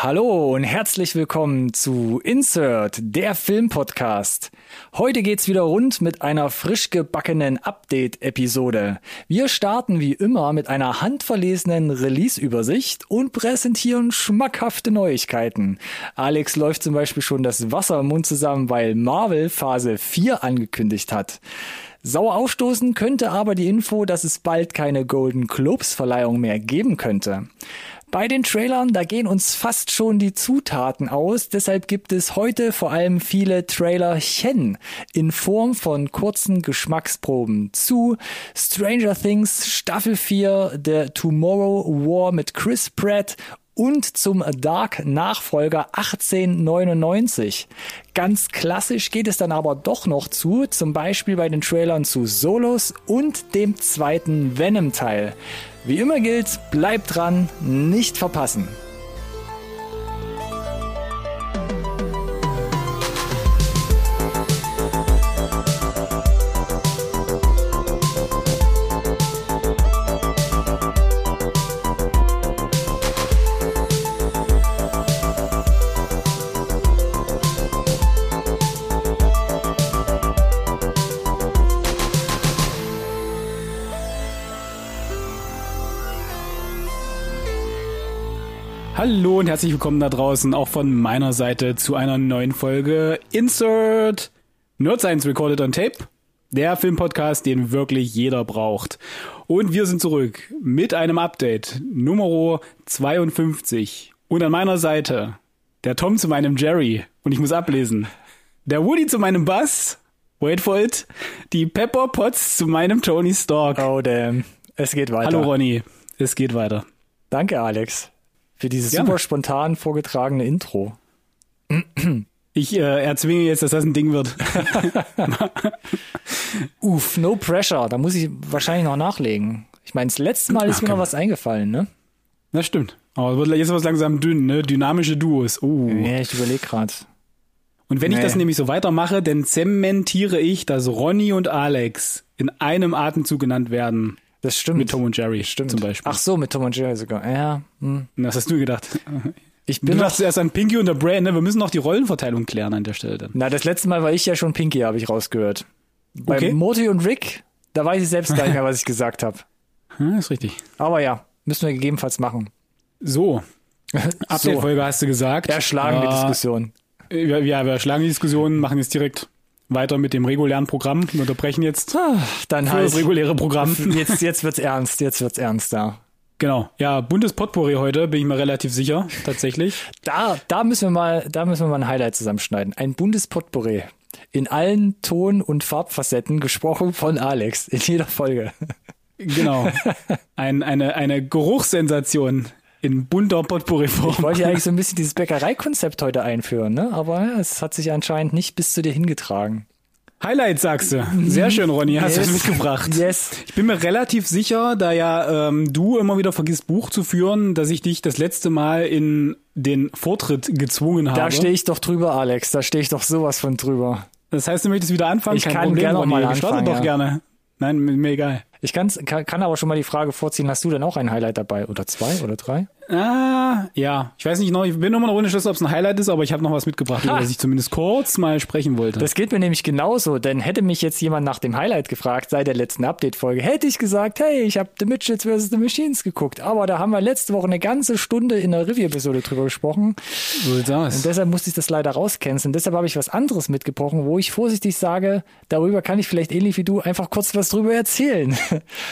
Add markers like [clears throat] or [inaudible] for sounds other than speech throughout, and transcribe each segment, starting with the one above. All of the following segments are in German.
Hallo und herzlich willkommen zu Insert, der Filmpodcast. Heute geht's wieder rund mit einer frisch gebackenen Update-Episode. Wir starten wie immer mit einer handverlesenen Release-Übersicht und präsentieren schmackhafte Neuigkeiten. Alex läuft zum Beispiel schon das Wasser im Mund zusammen, weil Marvel Phase 4 angekündigt hat. Sauer aufstoßen könnte aber die Info, dass es bald keine Golden Globes Verleihung mehr geben könnte. Bei den Trailern, da gehen uns fast schon die Zutaten aus, deshalb gibt es heute vor allem viele Trailerchen in Form von kurzen Geschmacksproben zu Stranger Things Staffel 4, The Tomorrow War mit Chris Pratt und zum Dark Nachfolger 1899. Ganz klassisch geht es dann aber doch noch zu, zum Beispiel bei den Trailern zu Solos und dem zweiten Venom-Teil. Wie immer gilt, bleibt dran, nicht verpassen. Hallo und herzlich willkommen da draußen, auch von meiner Seite zu einer neuen Folge Insert Nerd Science Recorded on Tape, der Filmpodcast, den wirklich jeder braucht. Und wir sind zurück mit einem Update, Nummer 52. Und an meiner Seite der Tom zu meinem Jerry und ich muss ablesen. Der Woody zu meinem Buzz, wait for it, die Pepper Potts zu meinem Tony Stark. Oh damn, es geht weiter. Hallo Ronny, es geht weiter. Danke Alex für dieses Gerne. super spontan vorgetragene Intro. Ich äh, erzwinge jetzt, dass das ein Ding wird. [laughs] Uff, no pressure. Da muss ich wahrscheinlich noch nachlegen. Ich meine, das letzte Mal ist Ach, mir noch was eingefallen, ne? Das stimmt. Aber es wird jetzt wird langsam dünn, ne? Dynamische Duos. Oh. Ja, ich überlege gerade. Und wenn ich Nee. das nämlich so weitermache, dann zementiere ich, dass Ronny und Alex in einem Atemzug genannt werden. Das stimmt. Mit Tom und Jerry stimmt. zum Beispiel. Ach so, mit Tom und Jerry sogar. Ja. Hm. Was hast du gedacht? Ich Du bin noch, dachtest erst an Pinky und der Brain, ne? Wir müssen noch die Rollenverteilung klären an der Stelle dann. Na, das letzte Mal war ich ja schon Pinky, habe ich rausgehört. Bei Okay. Morty und Rick, da weiß ich selbst gar nicht mehr, was ich gesagt habe. Hm, [laughs] ist richtig. Aber ja, müssen wir gegebenenfalls machen. So. [laughs] so, Update-Folge hast du gesagt. erschlagen die Äh, Diskussion. Ja, ja, wir schlagen die Diskussion, machen jetzt direkt weiter mit dem regulären Programm. Wir unterbrechen jetzt Dann für halt. das reguläre Programm. Jetzt, jetzt wird's ernst, jetzt wird's ernst da. Genau. Ja, buntes Potpourri heute, bin ich mir relativ sicher, tatsächlich. [laughs] Da, da müssen wir mal, da müssen wir mal ein Highlight zusammenschneiden. Ein Bundespotpourri. In allen Ton- und Farbfacetten gesprochen von Alex. In jeder Folge. Genau. [laughs] Ein, eine, eine Geruchssensation in bunter Ich Potpourri-Form. wollte ja eigentlich so ein bisschen dieses Bäckereikonzept heute einführen, ne? Aber ja, es hat sich anscheinend nicht bis zu dir hingetragen. Highlight sagst du. Sehr schön, Ronny, hast du Yes. das mitgebracht. Yes. Ich bin mir relativ sicher, da ja ähm, du immer wieder vergisst, Buch zu führen, dass ich dich das letzte Mal in den Vortritt gezwungen habe. Da stehe ich doch drüber, Alex. Da stehe ich doch sowas von drüber. das heißt, du möchtest wieder anfangen? Ich Kein kann Problem, gerne Ronny. mal Starte anfangen, doch ja. gerne. Nein, mir egal. Ich kann, kann aber schon mal die Frage vorziehen, hast du denn auch ein Highlight dabei? Oder zwei oder drei? Ah, ja. Ich weiß nicht noch, ich bin immer noch unentschlossen, ob es ein Highlight ist, aber ich habe noch was mitgebracht, über das ich zumindest kurz mal sprechen wollte. Das geht mir nämlich genauso, denn hätte mich jetzt jemand nach dem Highlight gefragt seit der letzten Update-Folge, hätte ich gesagt, hey, ich habe The Midgets vs. The Machines geguckt. Aber da haben wir letzte Woche eine ganze Stunde in der Review-Episode drüber gesprochen. so sieht's aus. Und deshalb musste ich das leider rauscanceln. Deshalb habe ich was anderes mitgebrochen, wo ich vorsichtig sage, darüber kann ich vielleicht ähnlich wie du einfach kurz was drüber erzählen.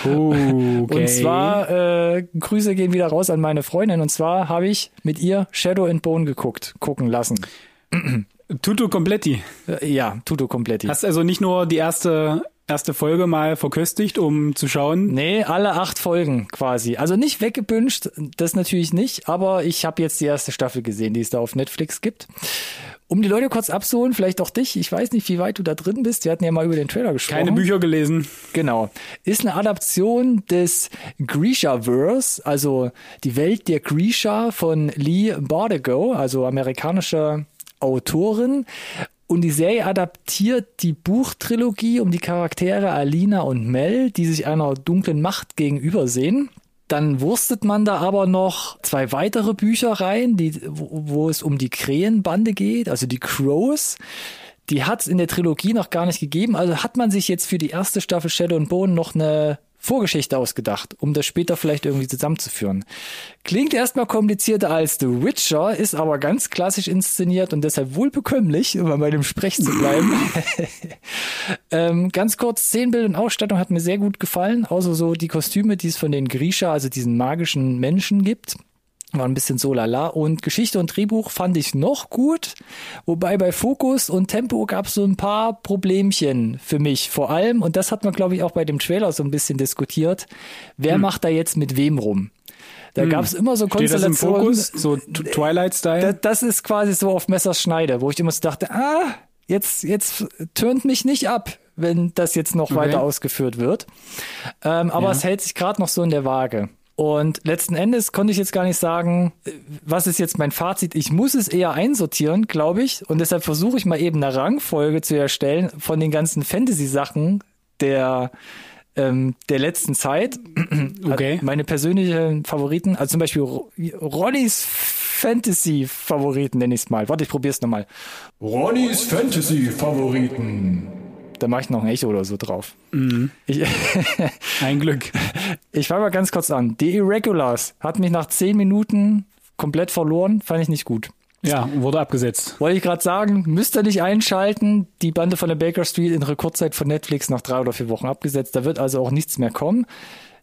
Oh, [laughs] okay. Und zwar, äh, Grüße gehen wieder raus an meine Freundin. Und zwar habe ich mit ihr Shadow and Bone geguckt, gucken lassen. Tutto Completti. Äh, ja, Tuto Kompletti. Hast also nicht nur die erste, erste Folge mal verköstigt, um zu schauen. Nee, alle acht Folgen quasi. Also nicht weggebünscht, das natürlich nicht, aber ich habe jetzt die erste Staffel gesehen, die es da auf Netflix gibt. Um die Leute kurz abzuholen, vielleicht auch dich, ich weiß nicht, wie weit du da drin bist. Wir hatten ja mal über den Trailer gesprochen. Keine Bücher gelesen. Genau. Ist eine Adaption des Grisha-Verse, also die Welt der Grisha von Lee Bardugo, also amerikanischer Autorin. Und die Serie adaptiert die Buchtrilogie um die Charaktere Alina und Mel, die sich einer dunklen Macht gegenübersehen. Dann wurstet man da aber noch zwei weitere Bücher rein, die, wo, wo es um die Krähenbande geht, also die Crows. Die hat es in der Trilogie noch gar nicht gegeben. Also hat man sich jetzt für die erste Staffel Shadow and Bone noch eine Vorgeschichte ausgedacht, um das später vielleicht irgendwie zusammenzuführen. Klingt erstmal komplizierter als The Witcher, ist aber ganz klassisch inszeniert und deshalb wohlbekömmlich, um bei dem Sprech zu bleiben. [laughs] ähm, ganz kurz, Szenenbild und Ausstattung hat mir sehr gut gefallen, außer so die Kostüme, die es von den Grisha, also diesen magischen Menschen gibt war ein bisschen so lala. Und Geschichte und Drehbuch fand ich noch gut. Wobei bei Fokus und Tempo gab es so ein paar Problemchen für mich. Vor allem, und das hat man, glaube ich, auch bei dem Trailer so ein bisschen diskutiert, wer hm. macht da jetzt mit wem rum? Da hm. gab es immer so Konstellationen. So Twilight-Style? Das, das ist quasi so auf Messerschneide, wo ich immer so dachte, ah, jetzt, jetzt tönt mich nicht ab, wenn das jetzt noch okay. weiter ausgeführt wird. Ähm, aber ja. es hält sich gerade noch so in der Waage. Und letzten Endes konnte ich jetzt gar nicht sagen, was ist jetzt mein Fazit. Ich muss es eher einsortieren, glaube ich. Und deshalb versuche ich mal eben eine Rangfolge zu erstellen von den ganzen Fantasy-Sachen der, ähm, der letzten Zeit. [clears throat] Okay. Meine persönlichen Favoriten, also zum Beispiel Ronnys Fantasy-Favoriten nenne ich es mal. Warte, ich probiere es nochmal. Ronnys Fantasy-Favoriten. Da mache ich noch ein Echo oder so drauf. Mhm. Ich, [laughs] ein Glück. [laughs] Ich fange mal ganz kurz an. Die Irregulars hat mich nach zehn Minuten komplett verloren, fand ich nicht gut. Ja, wurde abgesetzt. Wollte ich gerade sagen, müsst ihr nicht einschalten. Die Bande von der Baker Street in Rekordzeit von Netflix nach drei oder vier Wochen abgesetzt. Da wird also auch nichts mehr kommen.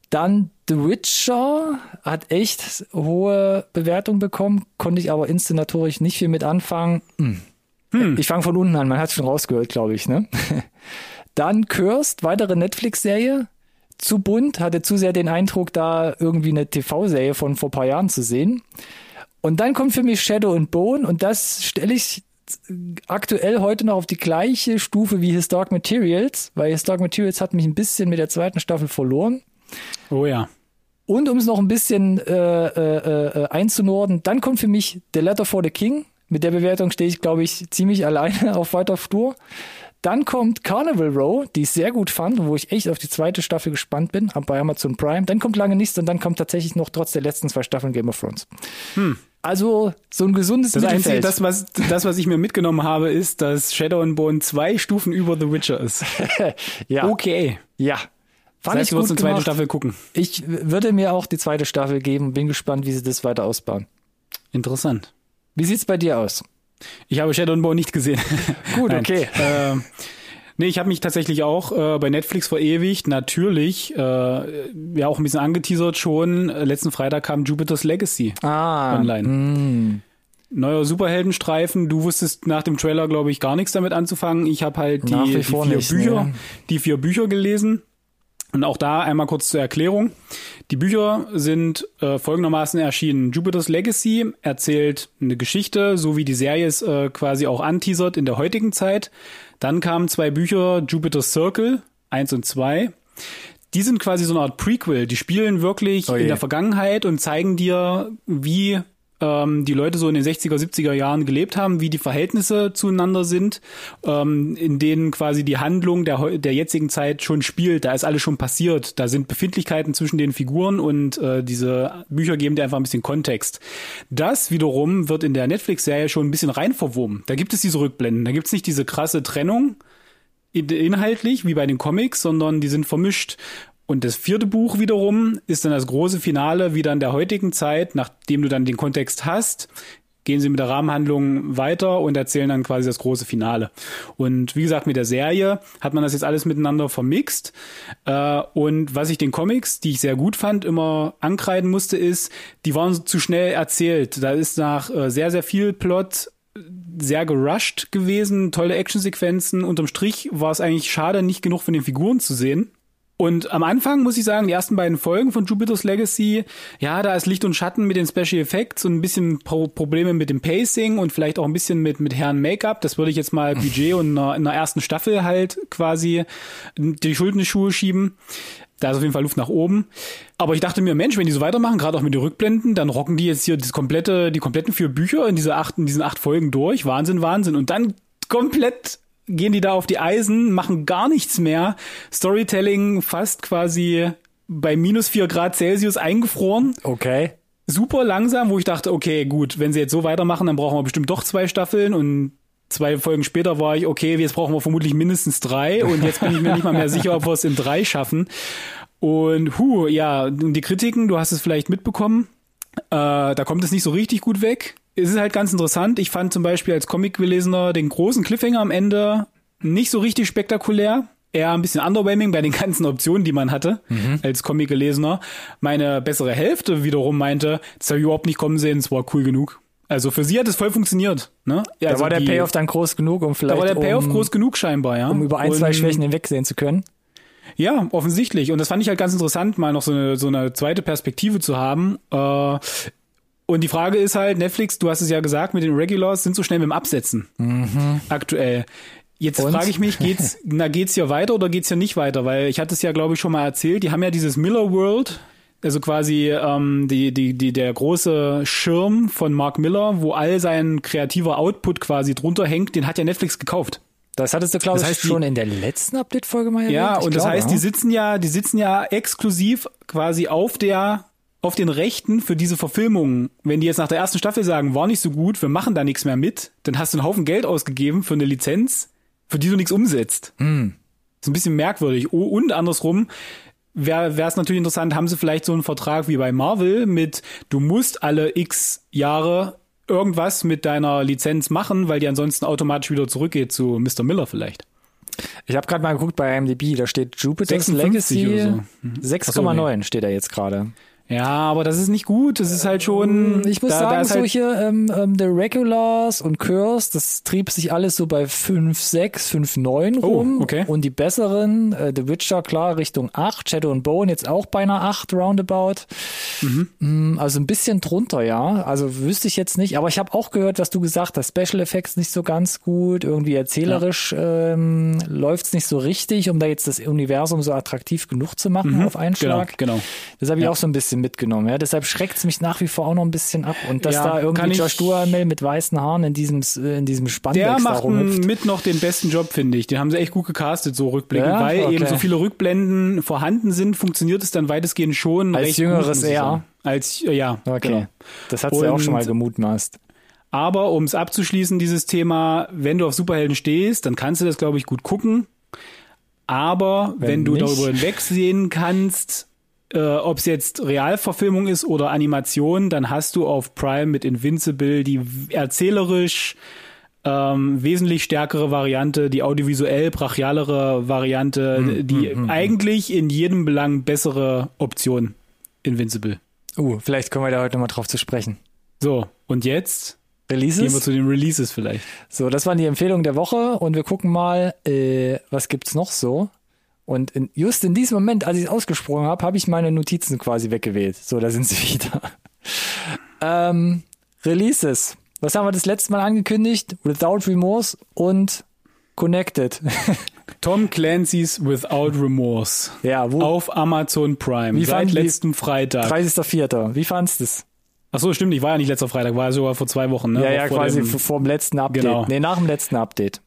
Dann The Witcher hat echt hohe Bewertung bekommen, konnte ich aber inszenatorisch nicht viel mit anfangen. Hm. Hm. Ich fange von unten an, man hat es schon rausgehört, glaube ich. Ne? [laughs] Dann Cursed, weitere Netflix-Serie. Zu bunt, hatte zu sehr den Eindruck, da irgendwie eine TV-Serie von vor paar Jahren zu sehen. Und dann kommt für mich Shadow and Bone und das stelle ich aktuell heute noch auf die gleiche Stufe wie Historic Materials, weil Historic Materials hat mich ein bisschen mit der zweiten Staffel verloren. Oh ja. Und um es noch ein bisschen äh, äh, äh, einzunorden, dann kommt für mich The Letter for the King, mit der Bewertung stehe ich, glaube ich, ziemlich alleine [laughs] auf weiter Flur. Dann kommt Carnival Row, die ich sehr gut fand und wo ich echt auf die zweite Staffel gespannt bin, bei Amazon Prime. Dann kommt lange nichts und dann kommt tatsächlich noch trotz der letzten zwei Staffeln Game of Thrones. Hm. Also so ein gesundes das Einzige, das was, das, was ich mir mitgenommen habe, ist, dass Shadow and Bone zwei Stufen über The Witcher ist. [laughs] ja. Okay. Ja. Fand das heißt, ich du wirst eine zweite Staffel gucken. Ich würde mir auch die zweite Staffel geben. Bin gespannt, wie sie das weiter ausbauen. Interessant. Wie sieht's bei dir aus? Ich habe Shadow and Bone nicht gesehen. [laughs] Gut, okay. äh, nee, ich habe mich tatsächlich auch äh, bei Netflix verewigt. Natürlich, äh, ja auch ein bisschen angeteasert schon. Letzten Freitag kam Jupiter's Legacy ah, online. Mh. Hm. Neuer Superheldenstreifen. Du wusstest nach dem Trailer, glaube ich, gar nichts damit anzufangen. Ich habe halt die, die vier nicht, Bücher, ne? die vier Bücher gelesen. Und auch da einmal kurz zur Erklärung. Die Bücher sind äh, folgendermaßen erschienen. Jupiter's Legacy erzählt eine Geschichte, so wie die Serie es äh, quasi auch anteasert in der heutigen Zeit. Dann kamen zwei Bücher, Jupiter's Circle, eins und zwei. Die sind quasi so eine Art Prequel. Die spielen wirklich oh in der Vergangenheit und zeigen dir, wie ähm, die Leute so in den 60er, 70er Jahren gelebt haben, wie die Verhältnisse zueinander sind, ähm, in denen quasi die Handlung der, der jetzigen Zeit schon spielt. Da ist alles schon passiert. Da sind Befindlichkeiten zwischen den Figuren und äh, diese Bücher geben dir einfach ein bisschen Kontext. Das wiederum wird in der Netflix-Serie schon ein bisschen rein verwoben. Da gibt es diese Rückblenden. Da gibt es nicht diese krasse Trennung inhaltlich wie bei den Comics, sondern die sind vermischt. Und das vierte Buch wiederum ist dann das große Finale wieder in der heutigen Zeit, nachdem du dann den Kontext hast, gehen sie mit der Rahmenhandlung weiter und erzählen dann quasi das große Finale. Und wie gesagt, mit der Serie hat man das jetzt alles miteinander vermixt. Äh, und was ich den Comics, die ich sehr gut fand, immer ankreiden musste, ist, die waren zu schnell erzählt. Da ist nach äh, sehr, sehr viel Plot sehr gerusht gewesen, tolle Actionsequenzen. Unterm Strich war es eigentlich schade, nicht genug von den Figuren zu sehen. Und am Anfang muss ich sagen, die ersten beiden Folgen von Jupiter's Legacy, ja, da ist Licht und Schatten mit den Special Effects und ein bisschen Pro Probleme mit dem Pacing und vielleicht auch ein bisschen mit, mit Herren Make-up. Das würde ich jetzt mal Budget [laughs] und in einer, in einer ersten Staffel halt quasi die Schuld in die Schuhe schieben. Da ist auf jeden Fall Luft nach oben. Aber ich dachte mir, Mensch, wenn die so weitermachen, gerade auch mit den Rückblenden, dann rocken die jetzt hier das komplette, die kompletten vier Bücher in diese acht, in diesen acht Folgen durch. Wahnsinn, Wahnsinn. Und dann komplett gehen die da auf die Eisen, machen gar nichts mehr. Storytelling fast quasi bei minus vier Grad Celsius eingefroren. Okay. Super langsam, wo ich dachte, okay, gut, wenn sie jetzt so weitermachen, dann brauchen wir bestimmt doch zwei Staffeln und zwei Folgen später war ich, okay, jetzt brauchen wir vermutlich mindestens drei und jetzt bin ich mir nicht mal mehr sicher, ob wir es in drei schaffen. Und hu, ja, die Kritiken, du hast es vielleicht mitbekommen, äh, da kommt es nicht so richtig gut weg. Es ist halt ganz interessant. Ich fand zum Beispiel als Comic-Gelesener den großen Cliffhanger am Ende nicht so richtig spektakulär. Eher ein bisschen underwhelming bei den [laughs] ganzen Optionen, die man hatte Mhm. als Comic-Gelesener. Meine bessere Hälfte wiederum meinte, das habe ich überhaupt nicht kommen sehen, es war cool genug. Also für sie hat es voll funktioniert. Ne? Da also war der die- Payoff dann groß genug, um vielleicht da war der Payoff um, groß genug scheinbar, ja. um über ein, zwei Und- Schwächen hinwegsehen zu können. ja, offensichtlich. Und das fand ich halt ganz interessant, mal noch so eine, so eine zweite Perspektive zu haben. Äh, und die Frage ist halt, Netflix, du hast es ja gesagt, mit den Regulars sind so schnell mit dem Absetzen. Aktuell. Jetzt Und? frage ich mich, geht's, [laughs] na, geht's hier weiter oder geht's hier nicht weiter? Weil ich hatte es ja, glaube ich, schon mal erzählt, die haben ja dieses Miller World, also quasi ähm, die, die, die, der große Schirm von Mark Miller, wo all sein kreativer Output quasi drunter hängt, den hat ja Netflix gekauft. Das hattest du, glaube Das ich, heißt, die- schon in der letzten Update-Folge mal erwähnt. Ja, Ich und das glaube, heißt, ja. die sitzen ja, die sitzen ja exklusiv quasi auf der auf den Rechten für diese Verfilmungen. Wenn die jetzt nach der ersten Staffel sagen, war nicht so gut, wir machen da nichts mehr mit, dann hast du einen Haufen Geld ausgegeben für eine Lizenz, für die du nichts umsetzt. Hm. ist ein bisschen merkwürdig. Oh, und andersrum wäre es natürlich interessant, haben sie vielleicht so einen Vertrag wie bei Marvel mit, du musst alle x Jahre irgendwas mit deiner Lizenz machen, weil die ansonsten automatisch wieder zurückgeht zu Mr. Miller vielleicht. Ich habe gerade mal geguckt bei IMDb, da steht Jupiter's 56 Legacy so. Mhm. 6,9 steht da jetzt gerade. Ja, aber das ist nicht gut. Das ist halt schon. Ich muss da, da sagen, halt, solche ähm, ähm, The Regulars und Curse, das trieb sich alles so bei 5, 6, 5, 9 Oh, rum. okay. Und die besseren, äh, The Witcher, klar, Richtung 8, Shadow and Bone jetzt auch beinahe 8 roundabout. Mhm. Also ein bisschen drunter, ja. Also wüsste ich jetzt nicht. Aber ich habe auch gehört, was du gesagt hast. Special Effects nicht so ganz gut. Irgendwie erzählerisch ähm, läuft's nicht so richtig, um da jetzt das Universum so attraktiv genug zu machen auf einen genau, Schlag. genau. Das habe ich Ja. auch so ein bisschen mitgenommen. Ja. Deshalb schreckt's mich nach wie vor auch noch ein bisschen ab. Und dass Ja, da irgendwie Josh Duhamel mit weißen Haaren in diesem, in diesem Spandex Der macht mit noch den besten Job, finde ich. Den haben sie echt gut gecastet, so rückblickend. Ja? Weil Okay. eben so viele Rückblenden vorhanden sind, funktioniert es dann weitestgehend schon Als recht jüngeres gut, Er. Als, äh, ja, Okay. genau. Das hat sie auch schon mal gemutmaßt. Aber um es abzuschließen, dieses Thema, wenn du auf Superhelden stehst, dann kannst du das, glaube ich, gut gucken. Aber wenn, Wenn du nicht. darüber hinwegsehen kannst, äh, ob es jetzt Realverfilmung ist oder Animation, dann hast du auf Prime mit Invincible die erzählerisch ähm, wesentlich stärkere Variante, die audiovisuell brachialere Variante, Hm, die eigentlich in jedem Belang bessere Option. Invincible. Uh, vielleicht kommen wir da heute nochmal drauf zu sprechen. So, und jetzt gehen wir Releases? zu den Releases vielleicht. So, das waren die Empfehlungen der Woche und wir gucken mal, äh, was gibt's noch so. Und in, just in diesem Moment, als ich es ausgesprochen habe, habe ich meine Notizen quasi weggewählt. So, da sind sie [laughs] wieder. ähm, Releases. Was haben wir das letzte Mal angekündigt? Without Remorse und Connected. [laughs] Tom Clancy's Without Remorse ja, wo? auf Amazon Prime Wie seit letzten Freitag. 30.04. Wie fandst du es? Ach so, stimmt, ich war ja nicht letzter Freitag, war sogar vor zwei Wochen. Ne? Ja, ja, vor quasi dem- vor, vor dem letzten Update. Genau. Nee, nach dem letzten Update.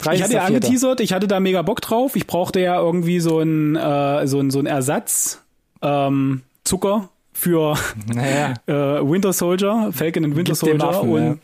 Ich hatte ja 30.04.. angeteasert, ich hatte da mega Bock drauf. Ich brauchte ja irgendwie so ein äh, so ein so ein Ersatz ähm, Zucker für [laughs] Naja. [laughs] äh, Winter Soldier, Falcon and Winter Gib dem Soldier Affen, und ja.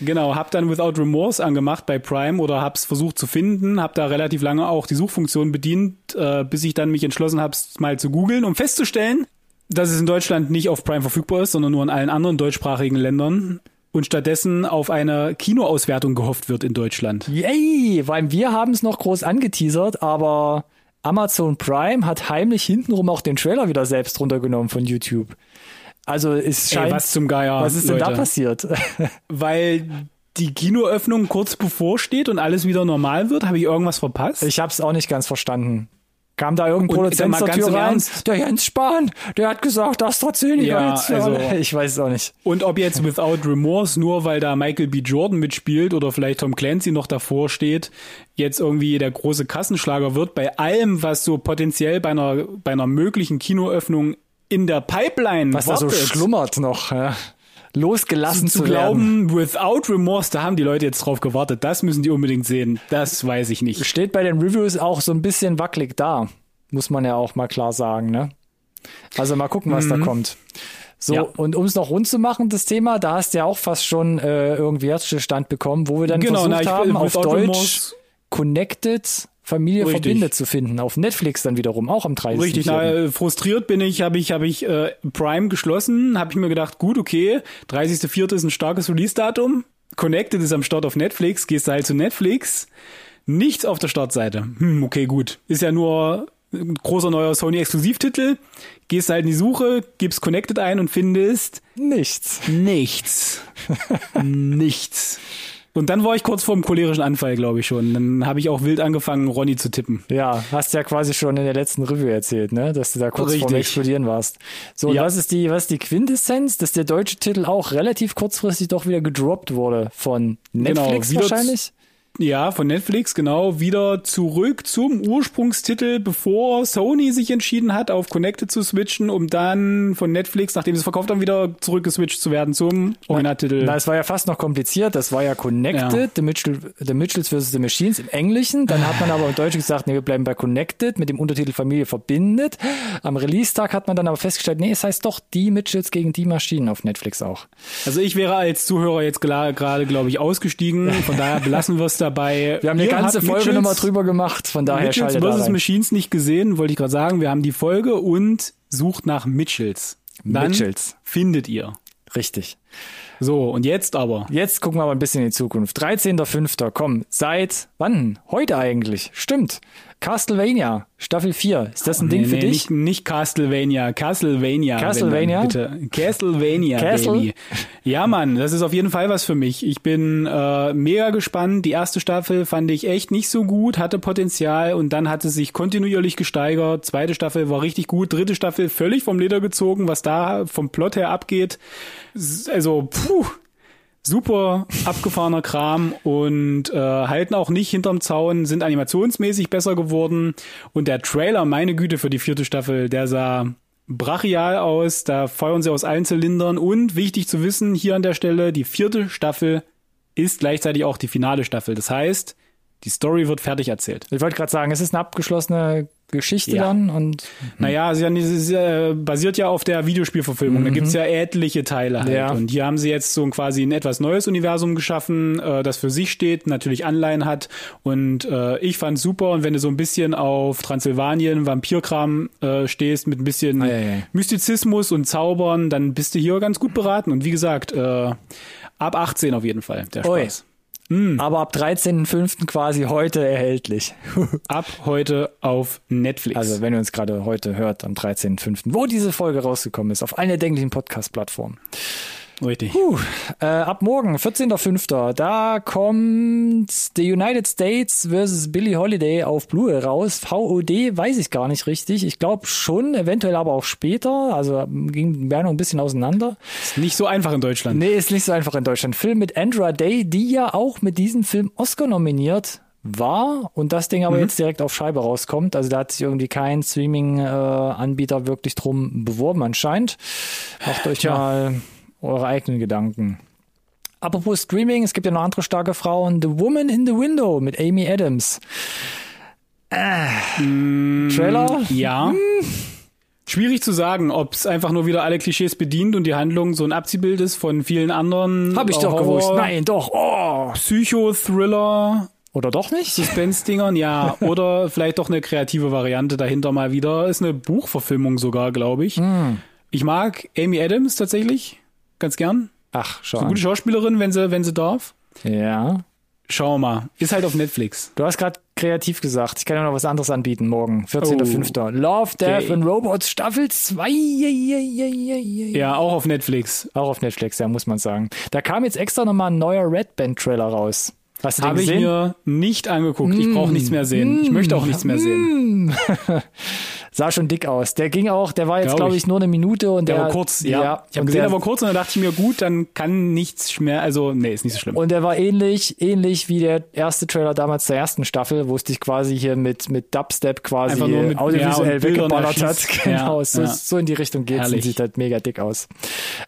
genau, hab dann Without Remorse angemacht bei Prime oder hab's versucht zu finden, hab da relativ lange auch die Suchfunktion bedient, äh, bis ich dann mich entschlossen habe, mal zu googeln, um festzustellen, dass es in Deutschland nicht auf Prime verfügbar ist, sondern nur in allen anderen deutschsprachigen Ländern und stattdessen auf eine Kinoauswertung gehofft wird in Deutschland. Yay, weil wir haben es noch groß angeteasert, aber Amazon Prime hat heimlich hintenrum auch den Trailer wieder selbst runtergenommen von YouTube. Also es Ey, scheint. was zum Geier, Was ist denn da Leute. passiert? [laughs] Weil die Kinoöffnung kurz bevorsteht und alles wieder normal wird, habe ich irgendwas verpasst? Ich habe es auch nicht ganz verstanden. Kam da irgendein Produzent zur ganz Tür rein? Ernst. Der Jens Spahn, der hat gesagt, AstraZeneca Ja, jetzt. also- [laughs] ich weiß es auch nicht. Und ob jetzt Without Remorse, nur weil da Michael B. Jordan mitspielt oder vielleicht Tom Clancy noch davor steht, jetzt irgendwie der große Kassenschlager wird, bei allem, was so potenziell bei einer, bei einer möglichen Kinoöffnung in der Pipeline Was da so wartet, schlummert noch. Ja. Losgelassen zu zu, werden. glauben, Without Remorse, da haben die Leute jetzt drauf gewartet. Das müssen die unbedingt sehen. Das weiß ich nicht. Steht bei den Reviews auch so ein bisschen wackelig da. Muss man ja auch mal klar sagen, ne? Also mal gucken, was da kommt. So, Ja. und um es noch rund zu machen, das Thema, da hast du ja auch fast schon äh, irgendwie Herzstillstand bekommen, wo wir dann Genau, versucht na, haben, auf Deutsch. Connected Familie Richtig. verbindet zu finden. Auf Netflix dann wiederum, auch am 30. Richtig, na, äh, frustriert bin ich, habe ich, habe ich äh, Prime geschlossen, habe ich mir gedacht, gut, okay, 30.04. ist ein starkes Release-Datum, Connected ist am Start auf Netflix, gehst du halt zu Netflix, nichts auf der Startseite. Hm, okay, gut, ist ja nur ein großer neuer Sony-Exklusivtitel, gehst halt in die Suche, gibst Connected ein und findest Nichts. nichts. [laughs] nichts. Und dann war ich kurz vor dem cholerischen Anfall, glaube ich schon. Dann habe ich auch wild angefangen, Ronny zu tippen. Ja, hast ja quasi schon in der letzten Review erzählt, ne? Dass du da kurz vorm Richtig. Explodieren warst. So, und Ja. was ist die, was ist die Quintessenz, dass der deutsche Titel auch relativ kurzfristig doch wieder gedroppt wurde von Netflix wieder wahrscheinlich? Ja, von Netflix, genau, wieder zurück zum Ursprungstitel, bevor Sony sich entschieden hat, auf Connected zu switchen, um dann von Netflix, nachdem sie es verkauft haben, wieder zurückgeswitcht zu werden zum Originaltitel. Na, es war ja fast noch kompliziert. Das war ja Connected, Ja. The, Mitchell, The Mitchells vs. The Machines im Englischen. Dann hat man aber im Deutschen gesagt, nee, wir bleiben bei Connected mit dem Untertitel Familie verbindet. Am Release-Tag hat man dann aber festgestellt, nee, es heißt doch die Mitchells gegen die Maschinen auf Netflix auch. Also ich wäre als Zuhörer jetzt gerade, glaube ich, ausgestiegen. Von daher belassen wir es dabei. Wir haben eine Ihr ganze Folge nochmal drüber gemacht, von daher Mitchells schaltet vs. Machines nicht gesehen, wollte ich gerade sagen. Wir haben die Folge und sucht nach Mitchells. Dann Mitchells. findet ihr. Richtig. So, und jetzt aber. Jetzt gucken wir aber ein bisschen in die Zukunft. 13.05. Komm, seit wann? Heute eigentlich. Stimmt. Castlevania, Staffel 4. Ist das ein Ding Nee, für nee, dich? Nicht, nicht Castlevania, Castlevania. Castlevania? dann, Bitte. Castlevania, Castle? Baby. Ja, Mann, das ist auf jeden Fall was für mich. Ich bin äh, mega gespannt. Die erste Staffel fand ich echt nicht so gut, hatte Potenzial und dann hat es sich kontinuierlich gesteigert. Zweite Staffel war richtig gut, dritte Staffel völlig vom Leder gezogen, was da vom Plot her abgeht. Also, puh, super abgefahrener Kram und äh, halten auch nicht hinterm Zaun, sind animationsmäßig besser geworden. Und der Trailer, meine Güte, für die vierte Staffel, der sah brachial aus, da feuern sie aus allen Zylindern und wichtig zu wissen, hier an der Stelle, die vierte Staffel ist gleichzeitig auch die finale Staffel. Das heißt, die Story wird fertig erzählt. Ich wollte gerade sagen, es ist eine abgeschlossene Geschichte Ja. dann und Naja, sie haben, es äh, basiert ja auf der Videospielverfilmung. Da gibt's ja etliche Teile halt. Ja. Und hier haben sie jetzt so ein quasi ein etwas neues Universum geschaffen, äh, das für sich steht, natürlich Anleihen hat. Und äh, ich fand's super. Und wenn du so ein bisschen auf Transsilvanien, Vampirkram äh, stehst, mit ein bisschen Ei, ei, ei. Mystizismus und Zaubern, dann bist du hier ganz gut beraten. Und wie gesagt, äh, ab 18 auf jeden Fall, der Ui. Spaß. aber ab 13.05. quasi heute erhältlich. [laughs] Ab heute auf Netflix. Also wenn ihr uns gerade heute hört, am 13.05., wo diese Folge rausgekommen ist, auf allen erdenklichen Podcast-Plattformen. Richtig. Puh, äh, ab morgen, 14.05., da kommt The United States vs. Billie Holiday auf Blu-ray raus. VOD weiß ich gar nicht richtig. Ich glaube schon, eventuell aber auch später. Also ging wäre noch ein bisschen auseinander. Ist nicht so einfach in Deutschland. Nee, ist nicht so einfach in Deutschland. Film mit Andra Day, die ja auch mit diesem Film Oscar nominiert war und das Ding Mhm. aber jetzt direkt auf Scheibe rauskommt. Also da hat sich irgendwie kein Streaming-Anbieter wirklich drum beworben anscheinend. Macht euch Tja. mal eure eigenen Gedanken. Apropos Streaming, es gibt ja noch andere starke Frauen. The Woman in the Window mit Amy Adams. Äh, Trailer? Ja. Schwierig zu sagen, ob es einfach nur wieder alle Klischees bedient und die Handlung so ein Abziehbild ist von vielen anderen. Hab ich doch Horror- gewusst. Nein, doch. Oh. Psycho-Thriller, Oder doch nicht? Suspense-Dingern, ja. [laughs] Oder vielleicht doch eine kreative Variante dahinter mal wieder. Ist eine Buchverfilmung sogar, glaube ich. Hm. Ich mag Amy Adams tatsächlich ganz gern. Ach, schau Eine gute. Schauspielerin, wenn sie, wenn sie darf. Ja. Schauen wir mal. Ist halt auf Netflix. Du hast gerade kreativ gesagt. Ich kann ja noch was anderes anbieten morgen. 14.05. Love, Death Okay. and Robots Staffel 2. Ja, auch auf Netflix. Auch auf Netflix, ja, muss man sagen. Da kam jetzt extra nochmal ein neuer Red Band Trailer raus. Hast du Habe ich mir nicht angeguckt. Ich brauche nichts mehr sehen. Ich möchte auch nichts mehr sehen. [laughs] Sah schon dick aus. Der ging auch, der war jetzt, Glaub glaube ich, ich. nur eine Minute und der, Der war kurz, ja. ich habe gesehen, der, war kurz und dann dachte ich mir, gut, dann kann nichts mehr, also nee, ist nicht so schlimm. Und der war ähnlich, ähnlich wie der erste Trailer damals der ersten Staffel, wo es dich quasi hier mit, mit Dubstep quasi mit- ja, audiovisuell Bildern weggeballert hat. [laughs] Genau, Ja, so, ja. so in die Richtung geht's und Herrlich. sieht halt mega dick aus.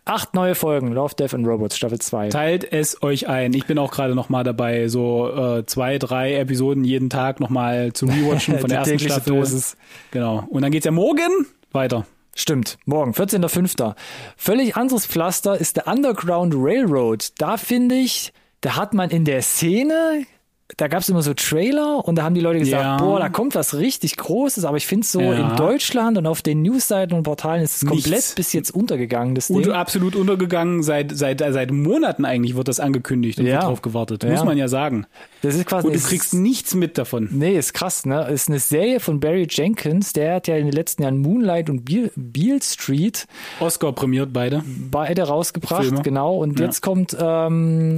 Acht neue Folgen, Love, Death and Robots, Staffel 2. Teilt es euch ein. Ich bin auch gerade noch mal dabei, so äh, zwei, drei Episoden jeden Tag noch mal zu rewatchen [laughs] von der ersten Staffel. Dosis. Genau. Und dann geht's ja morgen weiter. Stimmt, morgen, 14.05. Völlig anderes Pflaster ist der Underground Railroad. Da finde ich, da hat man in der Szene da gab es immer so Trailer und da haben die Leute gesagt, Ja. boah, da kommt was richtig Großes, aber ich finde so Ja. in Deutschland und auf den Newsseiten und Portalen ist es komplett Nichts. bis jetzt untergegangen, das Und Ding. absolut untergegangen, seit, seit, seit Monaten eigentlich wird das angekündigt und Ja. wird drauf gewartet, muss man ja sagen. Das ist quasi Und du kriegst nichts mit davon. Nee, ist krass, ne? Ist eine Serie von Barry Jenkins, der hat ja in den letzten Jahren Moonlight und Beale, Beale Street Oscar prämiert beide. beide rausgebracht, Filme. genau. Und jetzt kommt ähm,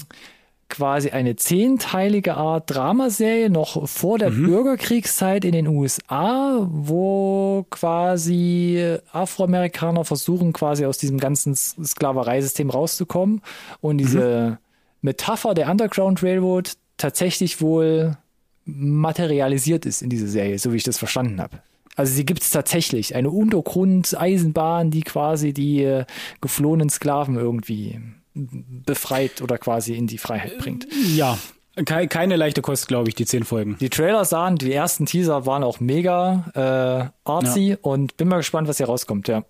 quasi eine zehnteilige Art Dramaserie noch vor der Mhm. Bürgerkriegszeit in den USA, wo quasi Afroamerikaner versuchen, quasi aus diesem ganzen Sklavereisystem rauszukommen und diese Metapher der Underground Railroad tatsächlich wohl materialisiert ist in dieser Serie, so wie ich das verstanden habe. Also sie gibt es tatsächlich, eine Untergrundeisenbahn, die quasi die äh, geflohenen Sklaven irgendwie befreit oder quasi in die Freiheit bringt. Ja, Ke keine leichte Kost, glaube ich, die zehn Folgen. Die Trailer sahen, die ersten Teaser waren auch mega äh, artsy und bin mal gespannt, was hier rauskommt, ja.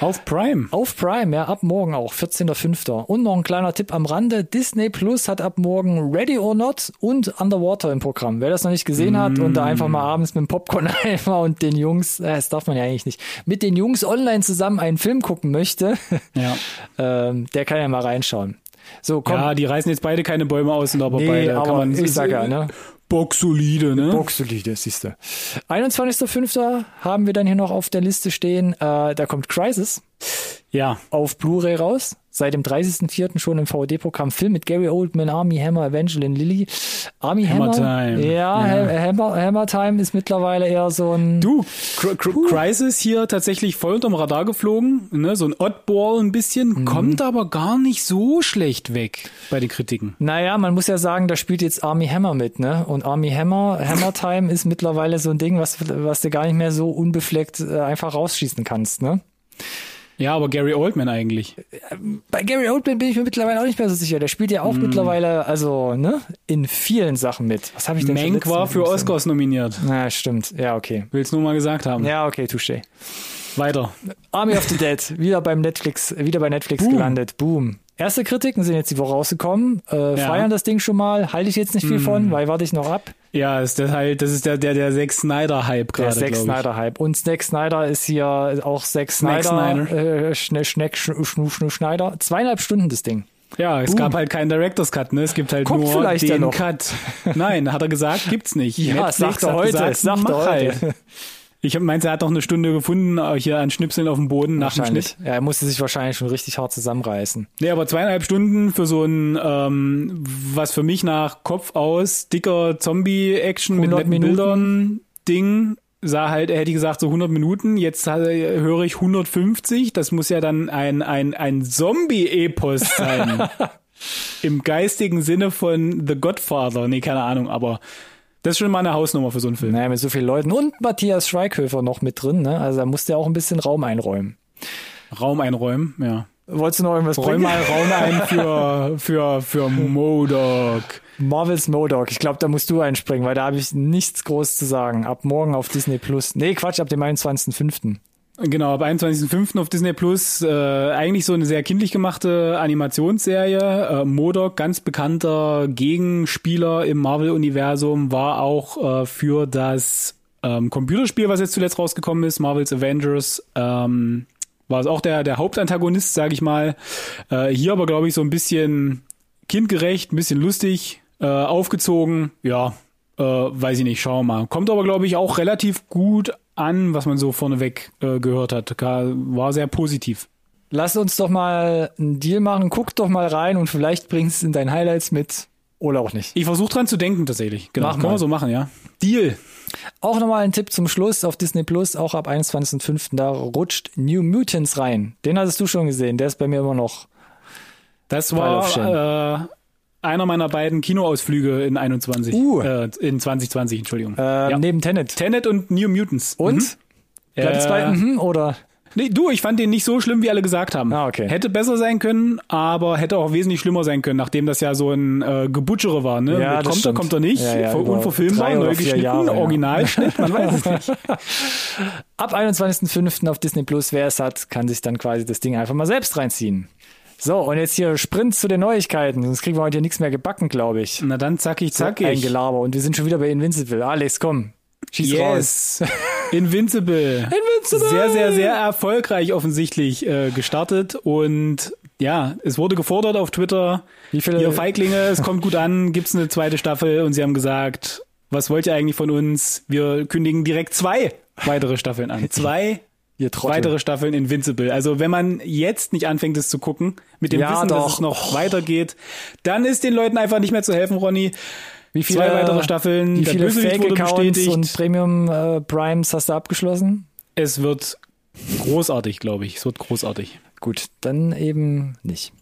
Auf Prime. Auf Prime, ja, ab morgen auch, 14.05. Und noch ein kleiner Tipp am Rande. Disney Plus hat ab morgen Ready or Not und Underwater im Programm. Wer das noch nicht gesehen hat und da einfach mal abends mit dem Popcorn-Eimer [laughs] und den Jungs, äh, das darf man ja eigentlich nicht, mit den Jungs online zusammen einen Film gucken möchte, [laughs] Ja. ähm, der kann ja mal reinschauen. So, komm. ja, die reißen jetzt beide keine Bäume aus, aber nee, beide aber kann man ich sag ja, ne? [laughs] Boxsolide, ne? Boxsolide, siehst du. 21.05. haben wir dann hier noch auf der Liste stehen, äh, da kommt Crisis. ja. auf Blu-ray raus. Seit dem 30.04. schon im VOD-Programm Film mit Gary Oldman, Army Hammer, Evangeline Lilly. Army Hammer Hammer. Time. Ja, Ja. Ha- Hammer, Hammer Time ist mittlerweile eher so ein. Du, Cr Cr Crisis hier tatsächlich voll unterm Radar geflogen, ne? so ein Oddball ein bisschen, Mhm. kommt aber gar nicht so schlecht weg bei den Kritiken. Naja, man muss ja sagen, da spielt jetzt Army Hammer mit, ne? Und Army Hammer, Hammer Time ist mittlerweile so ein Ding, was, was du gar nicht mehr so unbefleckt äh, einfach rausschießen kannst, ne? Ja, aber Gary Oldman eigentlich. Bei Gary Oldman bin ich mir mittlerweile auch nicht mehr so sicher. Der spielt ja auch Mhm. mittlerweile, also, ne? In vielen Sachen mit. Was habe ich denn Mank war für? Oscars nominiert. Na, stimmt. Ja, okay. Will's nur mal gesagt haben. Ja, okay, touché. Weiter. Army of the Dead, wieder beim Netflix, wieder bei Netflix Boom. gelandet. Boom. Erste Kritiken sind jetzt die Woche rausgekommen. Äh, Ja. Feiern das Ding schon mal. Halte ich jetzt nicht viel von, weil warte ich noch ab. Ja, ist das halt, das ist der, der, der Zack Snyder-Hype Der gerade, Zack glaub ich. Snyder-Hype. Und Zack Snyder ist hier auch Zack Snack Snyder. Snyder. Äh, Schne Schneck, Schnu, Schnu, Schnu, Schneider. Zweieinhalb Stunden das Ding. Ja, es Boom. gab halt keinen Director's Cut, ne? Es gibt halt Kommt nur vielleicht ja den noch. Cut. Nein, hat er gesagt, gibt's nicht. [laughs] Ja, Netflix sagt er heute, Gesagt, sagt er heute. Halt. [laughs] Ich hab meint, er hat noch eine Stunde gefunden, äh, hier an Schnipseln auf dem Boden nach dem. Schnitt. Ja, er musste sich wahrscheinlich schon richtig hart zusammenreißen. Nee, aber zweieinhalb Stunden für so ein, ähm, was für mich nach Kopf aus, dicker Zombie-Action mit 100 netten Minuten. Bildern Ding sah halt, er hätte gesagt so 100 Minuten, jetzt äh, höre ich 150, das muss ja dann ein, ein, ein Zombie-Epos sein. [laughs] Im geistigen Sinne von The Godfather, nee, keine Ahnung, aber das ist schon mal eine Hausnummer für so einen Film. Naja, mit so vielen Leuten. Und Matthias Schweighöfer noch mit drin, ne? Also da musste er auch ein bisschen Raum einräumen. Raum einräumen, ja. Wolltest du noch irgendwas Räum bringen? mal Raum ein für, [laughs] für, für Modok. Marvel's Modok. Ich glaube, da musst du einspringen, weil da habe ich nichts groß zu sagen. Ab morgen auf Disney Plus. Nee, Quatsch, ab dem 21.05. Genau, ab 21.05. auf Disney Plus. Äh, eigentlich so eine sehr kindlich gemachte Animationsserie. Äh, Modok, ganz bekannter Gegenspieler im Marvel-Universum, war auch äh, für das ähm, Computerspiel, was jetzt zuletzt rausgekommen ist, Marvel's Avengers, ähm, war es auch der, der Hauptantagonist, sage ich mal. Äh, hier aber, glaube ich, so ein bisschen kindgerecht, ein bisschen lustig, äh, aufgezogen. Ja, äh, weiß ich nicht, schauen wir mal. Kommt aber, glaube ich, auch relativ gut an, was man so vorneweg äh, gehört hat. War sehr positiv. Lass uns doch mal einen Deal machen. Guck doch mal rein und vielleicht bringst es in deinen Highlights mit. Oder auch nicht. Ich versuche dran zu denken tatsächlich. Genau, Mach können mal. wir so machen, ja. Deal. Auch nochmal ein Tipp zum Schluss auf Disney Plus, auch ab 21.05. Da rutscht New Mutants rein. Den hattest du schon gesehen. Der ist bei mir immer noch. Das war äh, einer meiner beiden Kinoausflüge in 21. Uh. Äh, in 2020, Entschuldigung. Äh, ja. Neben Tenet. Tenet und New Mutants. Und? Mhm. Bleibt es Äh, bei mhm, oder? Nee, du, ich fand den nicht so schlimm, wie alle gesagt haben. Ah, okay. Hätte besser sein können, aber hätte auch wesentlich schlimmer sein können, nachdem das ja so ein äh, Gebutschere war. Ne? Ja, Mit das kommt er, kommt er nicht, Ja, ja, unverfilmbar, neu geschnitten, Jahre, ja. Originalschnitt, man weiß es nicht. [laughs] Ab 21.05. auf Disney Plus, wer es hat, kann sich dann quasi das Ding einfach mal selbst reinziehen. So, und jetzt hier Sprint zu den Neuigkeiten. Sonst kriegen wir heute hier nichts mehr gebacken, glaube ich. Na dann zackig, So zackig. Ein Gelaber. Und wir sind schon wieder bei Invincible. Alex, komm. Schieß raus. Yes. [laughs] Invincible. Invincible! Sehr, sehr, sehr erfolgreich offensichtlich äh, gestartet und ja, es wurde gefordert auf Twitter, Wie viele- ihr Feiglinge, es kommt gut an, gibt's eine zweite Staffel und sie haben gesagt, was wollt ihr eigentlich von uns? Wir kündigen direkt zwei weitere Staffeln an. [laughs] Zwei Ihr Trottel. weitere Staffeln Invincible. Also wenn man jetzt nicht anfängt, es zu gucken, mit dem Ja, Wissen, doch. dass es noch weitergeht, dann ist den Leuten einfach nicht mehr zu helfen, Ronny. Wie viele, Zwei weitere Staffeln, Wie viele Fake-Accounts und Premium äh, Primes hast du abgeschlossen? Es wird großartig, glaube ich. Es wird großartig. Gut, dann eben nicht.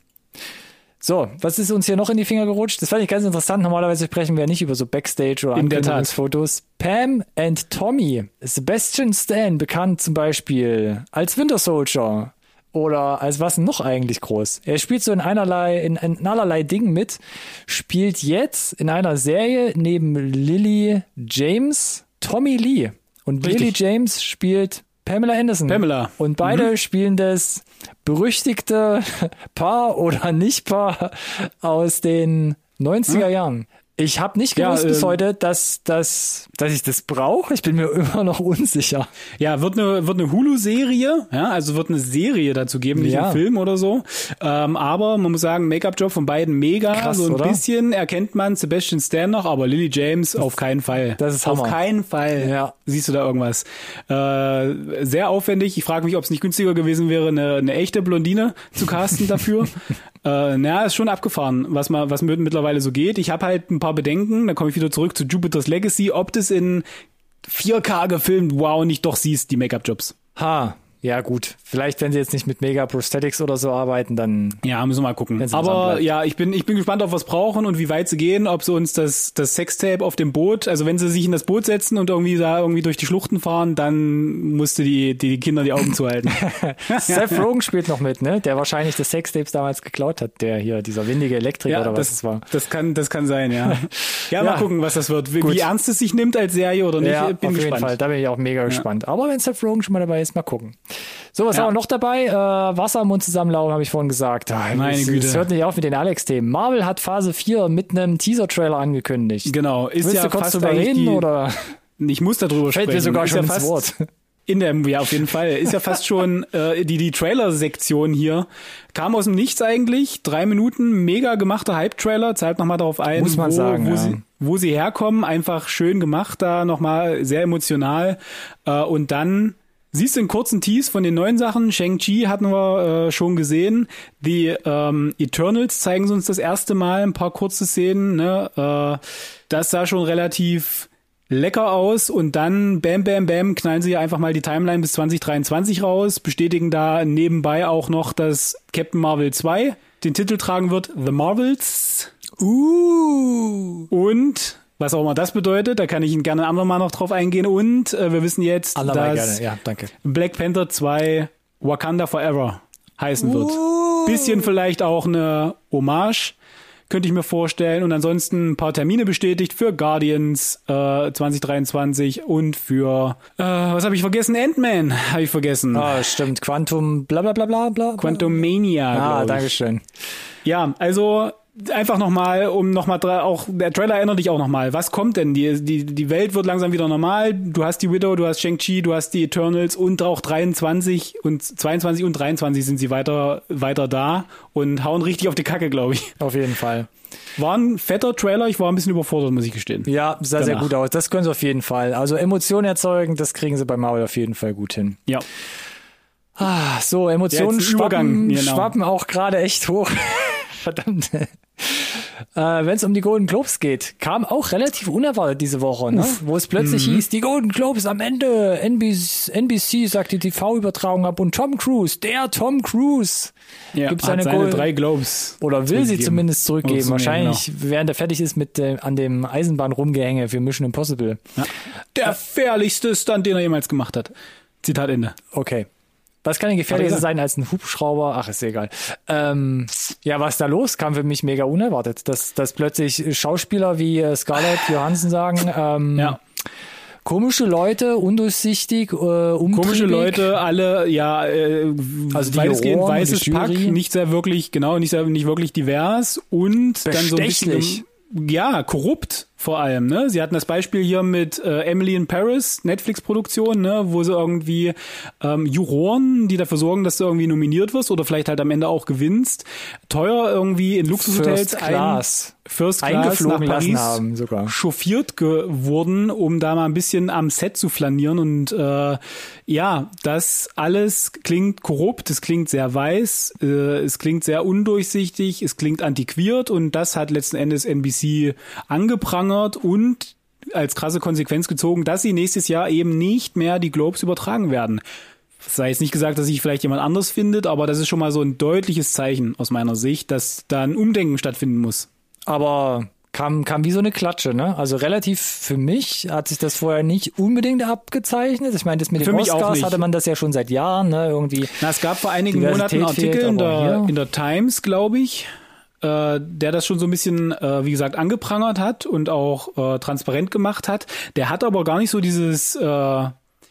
So, was ist uns hier noch in die Finger gerutscht? Das fand ich ganz interessant. Normalerweise sprechen wir ja nicht über so Backstage oder. Ankündigungsfotos. Pam and Tommy. Sebastian Stan, bekannt zum Beispiel als Winter Soldier. Oder als was noch eigentlich groß? Er spielt so in einerlei, in, in allerlei Dingen mit, spielt jetzt in einer Serie neben Lily James Tommy Lee. Und Richtig. Lily James spielt Pamela Anderson. Pamela. Und beide spielen das berüchtigte [laughs] Paar oder Nicht-Paar aus den 90er Jahren. Ich habe nicht Ja, gewusst bis ähm, heute, dass, dass, dass ich das brauche. Ich bin mir [laughs] immer noch unsicher. Ja, wird eine, wird eine Hulu-Serie, ja, also wird eine Serie dazu geben, nicht Ja. ein Film oder so. Ähm, aber man muss sagen, Make-up-Job von beiden mega. Krass, so ein oder? bisschen erkennt man Sebastian Stan noch, aber Lily James auf keinen Fall. das ist Auf Hammer. keinen Fall. Ja. Siehst du da irgendwas? Äh, sehr aufwendig. Ich frage mich, ob es nicht günstiger gewesen wäre, eine, eine echte Blondine zu casten dafür. [laughs] äh, naja, ist schon abgefahren, was man, was mittlerweile so geht. Ich habe halt ein paar Bedenken. Da komme ich wieder zurück zu Jupiter's Legacy, ob das in 4K gefilmt, wow, nicht doch siehst, die Make-up-Jobs. Ha, ja gut. Vielleicht, wenn sie jetzt nicht mit Mega Prosthetics oder so arbeiten, dann Ja, müssen wir mal gucken. Aber ja, ich bin, ich bin gespannt, auf was brauchen und wie weit sie gehen, ob sie uns das, das Sextape auf dem Boot, also wenn sie sich in das Boot setzen und irgendwie da irgendwie durch die Schluchten fahren, dann musste die, die Kinder die Augen zuhalten. [laughs] Seth Rogen spielt noch mit, ne? Der wahrscheinlich das Sextapes damals geklaut hat, der hier, dieser windige Elektriker oder was das, es war. das kann, das kann sein, ja. Ja, [laughs] Ja. mal gucken, was das wird. Wie, wie ernst es sich nimmt als Serie oder nicht, Ja, bin auf gespannt. jeden Fall. Da bin ich auch mega gespannt. Aber wenn Seth Rogen schon mal dabei ist, mal gucken. So, was Ja. haben wir noch dabei? Äh, Wasser im Mund zusammenlaufen, habe ich vorhin gesagt. Ah, Meine es, Güte. Es hört nicht auf mit den Alex-Themen. Marvel hat Phase 4 mit einem Teaser-Trailer angekündigt. Genau, ist Willst ja du kurz fast drüber reden die, oder [laughs] ich muss darüber fällt sprechen. mir sogar ist schon ja ins Wort? In der, ja, auf jeden Fall. Ist ja fast schon [laughs] äh, die, die Trailer-Sektion hier. Kam aus dem Nichts eigentlich. Drei Minuten, mega gemachter Hype-Trailer. Zahlt nochmal darauf ein, Muss man wo, sagen, wo, ja. sie, wo sie herkommen. Einfach schön gemacht da, nochmal sehr emotional. Äh, und dann siehst du einen kurzen Tease von den neuen Sachen. Shang-Chi hatten wir äh, schon gesehen. Die ähm, Eternals zeigen sie uns das erste Mal ein paar kurze Szenen. Ne? Äh, das sah schon relativ lecker aus und dann bam, bam, bam, knallen sie einfach mal die Timeline bis 2023 raus, bestätigen da nebenbei auch noch, dass Captain Marvel 2 den Titel tragen wird, The Marvels. Uh. Und was auch immer das bedeutet, da kann ich Ihnen gerne ein andermal noch drauf eingehen. Und äh, wir wissen jetzt, Andermal dass gerne. Ja, danke. Black Panther 2 Wakanda Forever heißen wird. Uh. Bisschen vielleicht auch eine Hommage, könnte ich mir vorstellen. Und ansonsten ein paar Termine bestätigt für Guardians äh, 2023 und für, äh, was habe ich vergessen? Ant-Man habe ich vergessen. Ah, stimmt. Quantum, bla bla bla bla bla. Quantum Mania, Ah. Dankeschön. Ja, also einfach nochmal, um nochmal auch, der Trailer erinnert dich auch nochmal. Was kommt denn? Die, die, die Welt wird langsam wieder normal. Du hast die Widow, du hast Shang-Chi, du hast die Eternals und auch 23 und 22 und 23 sind sie weiter, weiter da und hauen richtig auf die Kacke, glaube ich. Auf jeden Fall. War ein fetter Trailer, ich war ein bisschen überfordert, muss ich gestehen. Ja, sah sehr Danach. gut aus. Das können sie auf jeden Fall. Also Emotionen erzeugen, das kriegen sie bei Marvel auf jeden Fall gut hin. Ja. Ah, so, Emotionen Ja, schwappen, genau. schwappen auch gerade echt hoch. [laughs] Verdammt. Äh, Wenn es um die Golden Globes geht, kam auch relativ unerwartet diese Woche, ne? wo es plötzlich Mhm. hieß, die Golden Globes am Ende, NBC, NBC sagt die TV-Übertragung ab und Tom Cruise, der Tom Cruise, ja gibt's hat eine seine Golden drei Globes. oder will sie zumindest zurückgeben. Zurücknehmen, Wahrscheinlich, während er fertig ist mit äh, an dem Eisenbahn-Rumgehänge für Mission Impossible. Ja. Der gefährlichste Stunt, den er jemals gemacht hat. Zitat Ende. Okay. Was kann denn gefährlicher sein als ein Hubschrauber? Ach, ist egal. Ähm, ja, was da los? Kam für mich mega unerwartet, dass, dass plötzlich Schauspieler wie äh, Scarlett Johansson sagen, ähm, Ja. komische Leute, undurchsichtig, äh, umtriebig. Komische Leute, alle, ja, äh, Also die weitestgehend Juroren, weißes Pack, nicht sehr wirklich, genau, nicht sehr, nicht wirklich divers und dann so ein bisschen, ja, korrupt vor allem, ne? Sie hatten das Beispiel hier mit äh, Emily in Paris, Netflix-Produktion, ne, wo sie irgendwie ähm, Juroren, die dafür sorgen, dass du irgendwie nominiert wirst oder vielleicht halt am Ende auch gewinnst, teuer irgendwie in Luxushotels First Class. ein First Class Eingeflogen nach Paris haben sogar. chauffiert geworden, um da mal ein bisschen am Set zu flanieren. Und äh, ja, das alles klingt korrupt, es klingt sehr weiß, äh, es klingt sehr undurchsichtig, es klingt antiquiert und das hat letzten Endes NBC angeprangert und als krasse Konsequenz gezogen, dass sie nächstes Jahr eben nicht mehr die Globes übertragen werden. Sei jetzt nicht gesagt, dass sich vielleicht jemand anders findet, aber das ist schon mal so ein deutliches Zeichen aus meiner Sicht, dass da ein Umdenken stattfinden muss. Aber kam, kam wie so eine Klatsche, ne? Also relativ für mich hat sich das vorher nicht unbedingt abgezeichnet. Ich meine, das mit den Oscars hatte man das ja schon seit Jahren, ne? Irgendwie. Na, es gab vor einigen Monaten einen Artikel in der, in der Times, glaube ich, äh, der das schon so ein bisschen, äh, wie gesagt, angeprangert hat und auch äh, transparent gemacht hat. Der hat aber gar nicht so dieses, äh,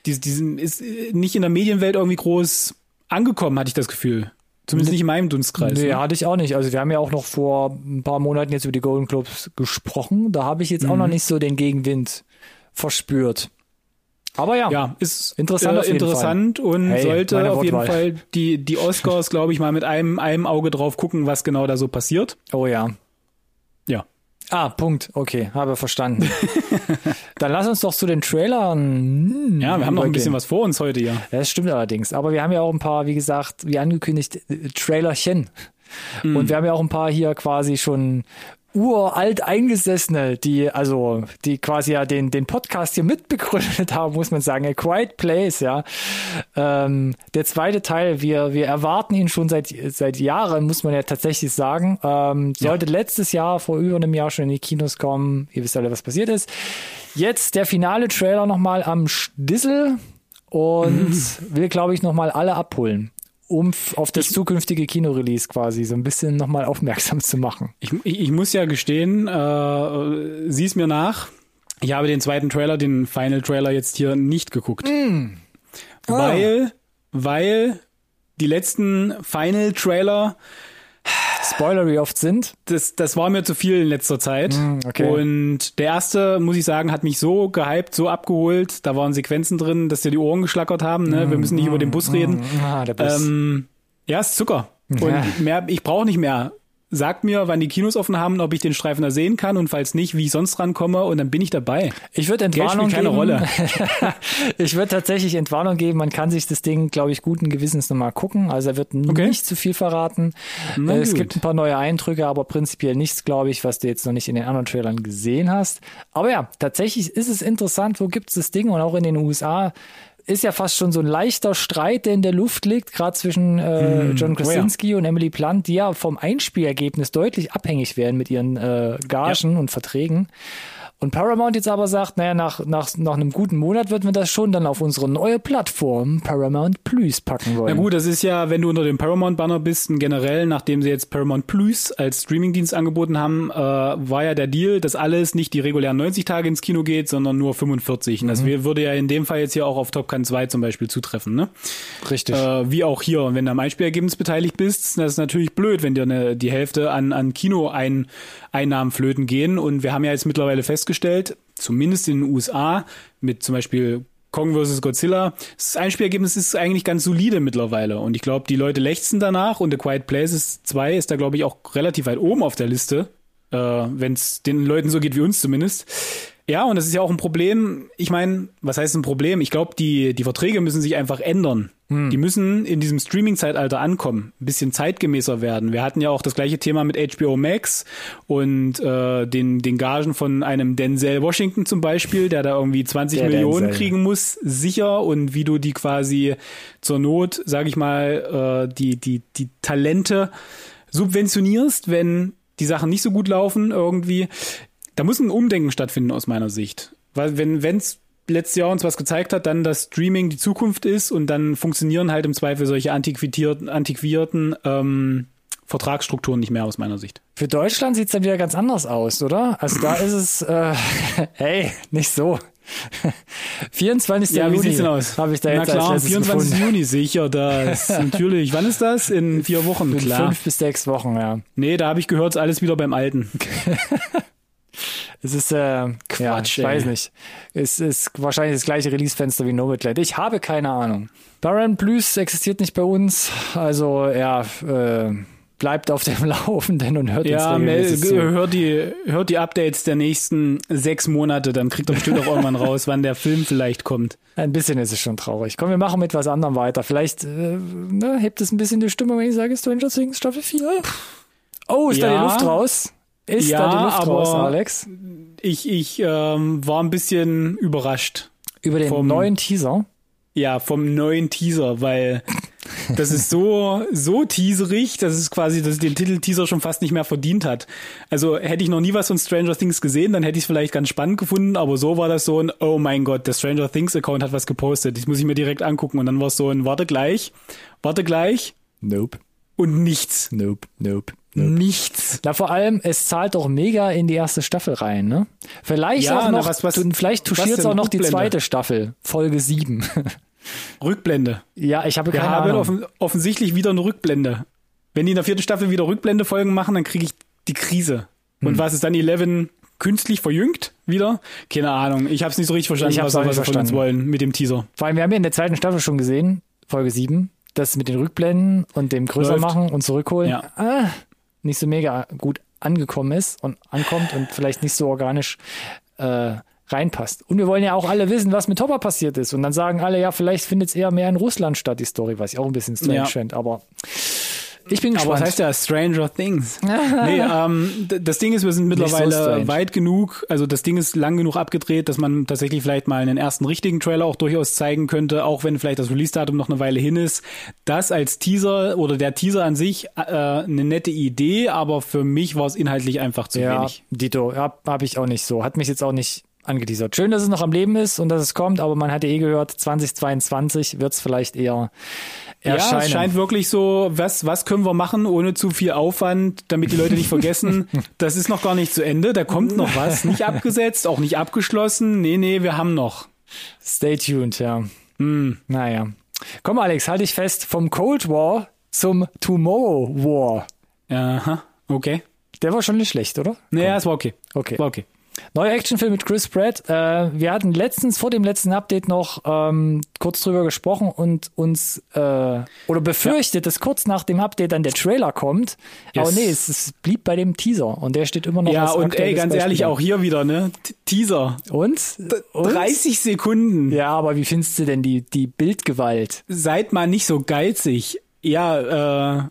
dies- diesen, ist äh, nicht in der Medienwelt irgendwie groß angekommen, hatte ich das Gefühl. Zumindest nicht in meinem Dunstkreis. Nee, ne? hatte ich auch nicht. Also wir haben ja auch noch vor ein paar Monaten jetzt über die Golden Globes gesprochen. Da habe ich jetzt auch Mhm. noch nicht so den Gegenwind verspürt. Aber ja, Ja, ist Interessant äh, auf jeden interessant und Hey, sollte auf jeden. Fall die, die Oscars, [laughs] glaube ich, mal mit einem, einem Auge drauf gucken, was genau da so passiert. oh ja. Ja. Ah, Punkt. Okay, habe verstanden. [laughs] Dann lass uns doch zu den Trailern. Ja, wir haben noch ein bisschen was vor uns heute hier. Ja, das stimmt allerdings. Aber wir haben ja auch ein paar, wie gesagt, wie angekündigt, äh, Trailerchen. Hm. Und wir haben ja auch ein paar hier quasi schon uralt eingesessene, die also die quasi ja den den Podcast hier mitbegründet haben, muss man sagen. A Quiet Place, ja. Ähm, der zweite Teil, wir wir erwarten ihn schon seit seit Jahren, muss man ja tatsächlich sagen. Ähm, sollte letztes Jahr vor über einem Jahr schon in die Kinos kommen. Ihr wisst alle, was passiert ist. Jetzt der finale Trailer nochmal am Stissel und [laughs] will, glaube ich, nochmal alle abholen, um auf das zukünftige Kinorelease quasi so ein bisschen nochmal aufmerksam zu machen. Ich, ich, ich muss ja gestehen, äh, sieh's mir nach. Ich habe den zweiten Trailer, den Final Trailer jetzt hier nicht geguckt. Weil, weil die letzten Final Trailer, Spoiler, wie oft sind? das, das war mir zu viel in letzter Zeit. okay. Und der erste, muss ich sagen, hat mich so gehypt, so abgeholt. Da waren Sequenzen drin, dass dir die Ohren geschlackert haben. Ne? Wir müssen nicht über den Bus reden. Ah, der Bus. Ähm, ja, ist Zucker. [laughs] Und mehr, ich brauche nicht mehr. Sagt mir, wann die Kinos offen haben, ob ich den Streifen da sehen kann und falls nicht, wie ich sonst rankomme und dann bin ich dabei. ich würde Geld Entwarnung spielt keine geben. Rolle. [laughs] ich würde tatsächlich Entwarnung geben. Man kann sich das Ding, glaube ich, guten Gewissens nochmal gucken. Also er wird Okay. nicht zu viel verraten. Na es gut. gibt ein paar neue Eindrücke, aber prinzipiell nichts, glaube ich, was du jetzt noch nicht in den anderen Trailern gesehen hast. Aber ja, tatsächlich ist es interessant, wo gibt's das Ding und auch in den USA ist ja fast schon so ein leichter Streit, der in der Luft liegt, gerade zwischen äh, John Oh ja. Krasinski und Emily Blunt, die ja vom Einspielergebnis deutlich abhängig werden mit ihren äh, Gagen und Verträgen. Und Paramount jetzt aber sagt, naja, nach, nach, nach einem guten Monat würden wir das schon dann auf unsere neue Plattform Paramount Plus packen wollen. Na gut, das ist ja, wenn du unter dem Paramount-Banner bist, ein generell, nachdem sie jetzt Paramount Plus als Streamingdienst angeboten haben, äh, war ja der Deal, dass alles nicht die regulären 90 Tage ins Kino geht, sondern nur 45. Und das wär- würde ja in dem Fall jetzt hier auch auf Top Gun 2 zum Beispiel zutreffen, ne? Richtig. Äh, wie auch hier. Und wenn du am Einspielergebnis beteiligt bist, das ist natürlich blöd, wenn dir eine, die Hälfte an, an Kino-Einnahmen flöten gehen. Und wir haben ja jetzt mittlerweile festgestellt, zumindest in den USA, mit zum Beispiel Kong vs. Godzilla, das Einspielergebnis ist eigentlich ganz solide mittlerweile. Und ich glaube, die Leute lechzen danach und The Quiet Places 2 ist da, glaube ich, auch relativ weit oben auf der Liste, äh, wenn es den Leuten so geht wie uns zumindest. Ja, und das ist ja auch ein Problem. Ich meine, was heißt ein Problem? Ich glaube, die, die Verträge müssen sich einfach ändern. Die müssen in diesem Streaming-Zeitalter ankommen, ein bisschen zeitgemäßer werden. Wir hatten ja auch das gleiche Thema mit HBO Max und äh, den, den Gagen von einem Denzel Washington zum Beispiel, der da irgendwie 20 Der Millionen Denzel. kriegen muss, sicher, und wie du die quasi zur Not, sag ich mal, äh, die, die, die Talente subventionierst, wenn die Sachen nicht so gut laufen irgendwie. Da muss ein Umdenken stattfinden aus meiner Sicht. Weil wenn wenn's letztes Jahr uns was gezeigt hat, dann, dass Streaming die Zukunft ist und dann funktionieren halt im Zweifel solche antiquierten, antiquierten ähm, Vertragsstrukturen nicht mehr aus meiner Sicht. Für Deutschland sieht's dann wieder ganz anders aus, oder? Also da ist es, äh, [laughs] hey, nicht so. [laughs] 24. Ja, wie Juni sieht's denn aus? Habe ich da Na jetzt klar, als letztes 24. gefunden. Juni, sicher das. [laughs] Natürlich. Wann ist das? In vier Wochen, In klar. Fünf bis sechs Wochen, ja. Nee, da habe ich gehört, ist alles wieder beim Alten. Es ist, äh, ja, Quatsch, ich weiß nicht. Es ist wahrscheinlich das gleiche Release-Fenster wie Nomadland. Ich habe keine Ahnung. Baron Blues existiert nicht bei uns, also ja, äh, bleibt auf dem [laughs] Laufenden und hört Ja, uns regelmäßig zu. hört die, hört die Updates der nächsten sechs Monate, dann kriegt er bestimmt auch irgendwann [laughs] raus, wann der Film vielleicht kommt. Ein bisschen ist es schon traurig. Komm, wir machen mit was anderem weiter. Vielleicht äh, ne, hebt es ein bisschen die Stimmung, wenn ich sage Stranger Things Staffel 4. Oh, ist da Ja. die Luft raus? Ist Ja, da die Luft aber- raus, Alex? Ich, ich ähm, war ein bisschen überrascht. Über den vom- neuen Teaser. Ja, vom neuen Teaser, weil [laughs] das ist so, so teaserig, dass es quasi, dass es den Titel Teaser schon fast nicht mehr verdient hat. Also hätte ich noch nie was von Stranger Things gesehen, dann hätte ich es vielleicht ganz spannend gefunden, aber so war das so ein, oh mein Gott, der Stranger Things Account hat was gepostet, das muss ich mir direkt angucken und dann war es so ein, warte gleich, warte gleich Nope, und nichts. nope, nope. Nichts. Na, vor allem, es zahlt doch mega in die erste Staffel rein, ne? Vielleicht Ja, auch na, noch, was- was- vielleicht touchiert es auch noch die Rückblende? zweite Staffel, Folge 7. [laughs] Rückblende. ja, ich habe Wir keine haben Ahnung. offen, offensichtlich wieder eine Rückblende. Wenn die in der vierten Staffel wieder Rückblende-Folgen machen, dann kriege ich die Krise. Und Hm. was ist dann Eleven künstlich verjüngt wieder? Keine Ahnung. Ich habe es nicht so richtig verstanden, Ich was, auch was sie von uns verstanden. wollen mit dem Teaser. Vor allem, wir haben ja in der zweiten Staffel schon gesehen, Folge 7, das mit den Rückblenden und dem größer Läuft. machen und zurückholen, Ja. ah, nicht so mega gut angekommen ist und ankommt und vielleicht nicht so organisch äh, reinpasst. Und wir wollen ja auch alle wissen, was mit Hopper passiert ist. Und dann sagen alle, ja, vielleicht findet es eher mehr in Russland statt, die Story, was ich auch ein bisschen strange Ja. finde. Aber ich bin Aber gespannt. was heißt ja Stranger Things? [laughs] nee, ähm, das Ding ist, wir sind so mittlerweile strange. weit genug, also das Ding ist lang genug abgedreht, dass man tatsächlich vielleicht mal einen ersten richtigen Trailer auch durchaus zeigen könnte, auch wenn vielleicht das Release-Datum noch eine Weile hin ist. Das als Teaser oder der Teaser an sich äh, eine nette Idee, aber für mich war es inhaltlich einfach zu ja, wenig. Dito, hab, hab ich auch nicht so. Hat mich jetzt auch nicht angeteasert. Schön, dass es noch am Leben ist und dass es kommt, aber man hatte eh gehört, 2022 wird es vielleicht eher Ja, erscheinen. es scheint wirklich so, was, was können wir machen ohne zu viel Aufwand, damit die Leute nicht vergessen, [laughs] das ist noch gar nicht zu Ende, da kommt noch was, [laughs] nicht abgesetzt, auch nicht abgeschlossen, nee, nee, wir haben noch. Stay tuned, ja. Hm. Naja. Komm, Alex, halt dich fest. Vom Cold War zum Tomorrow War. Aha, okay. Der war schon nicht schlecht, oder? Naja, es war okay. Okay. War okay. Neuer Actionfilm mit Chris Pratt. Äh, wir hatten letztens vor dem letzten Update noch ähm, kurz drüber gesprochen und uns äh, oder befürchtet, dass kurz nach dem Update dann der Trailer kommt. Yes. Aber nee, es, es blieb bei dem Teaser und der steht immer noch Ja, und ey, ganz Beispiel ehrlich, auch hier wieder, ne? T- Teaser. Und? und? 30 Sekunden. Ja, aber wie findest du denn die, die Bildgewalt? Seid mal nicht so geizig. Ja, äh,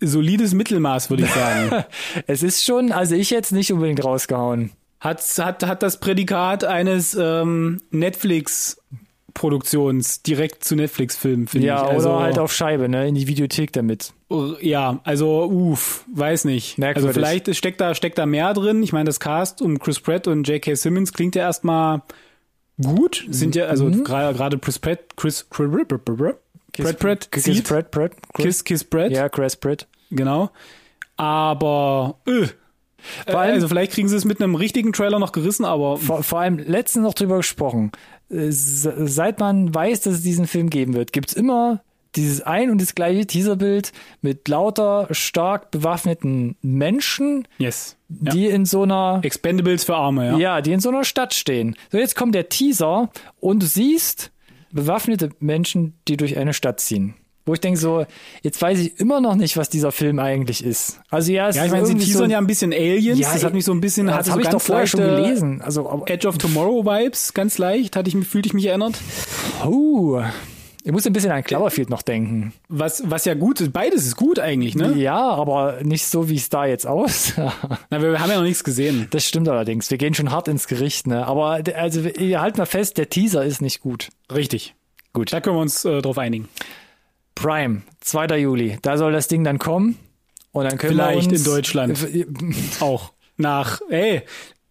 solides Mittelmaß, würde ich sagen. [laughs] Es ist schon, also ich jetzt nicht unbedingt rausgehauen. Hat, hat, hat das Prädikat eines ähm, Netflix-Produktions direkt zu Netflix-Filmen, finde Ja, ich. Also, oder halt auf Scheibe, ne, in die Videothek damit. Ja, also, uff, weiß nicht. Merkwürdig. Also vielleicht steckt da, steckt da mehr drin. Ich meine, das Cast um Chris Pratt und J.K. Simmons klingt ja erstmal gut. Sind ja, also Mhm. gerade Chris Pratt, Chris, Pratt, Pratt, Kiss. Pratt, Pratt, Chris, Kiss, Kiss Pratt, Ja, Chris Pratt. genau. Aber, äh, Vor allem- also vielleicht kriegen sie es mit einem richtigen Trailer noch gerissen, aber Vor, vor allem letztens noch drüber gesprochen. Äh, se- Seit man weiß, dass es diesen Film geben wird, gibt's immer dieses ein und das gleiche Teaserbild mit lauter stark bewaffneten Menschen, yes. Ja. die in so einer Expendables für Arme, ja. ja, die in so einer Stadt stehen. So, jetzt kommt der Teaser und du siehst bewaffnete Menschen, die durch eine Stadt ziehen. Wo ich denke so, jetzt weiß ich immer noch nicht, was dieser Film eigentlich ist. Also ja, es Ja, ich meine, sie teasern so, ja ein bisschen Aliens. Ja, das hat mich so ein bisschen, das hatte habe so ich doch vorher schon gelesen. Also, Edge of Tomorrow Vibes, ganz leicht, hatte ich, mich- fühlte ich mich erinnert. oh, ich muss ein bisschen an Cloverfield noch denken. Was, was ja gut ist, beides ist gut eigentlich, ne? Ja, aber nicht so, wie es da jetzt aussah. Na, wir haben ja noch nichts gesehen. Das stimmt allerdings. Wir gehen schon hart ins Gericht, ne? Aber also ihr halt mal fest, der Teaser ist nicht gut. Richtig. Gut. Da können wir uns äh, drauf einigen. Prime, 2. Juli. Da soll das Ding dann kommen. Und dann können Vielleicht wir uns, in Deutschland. [laughs] Auch nach, ey,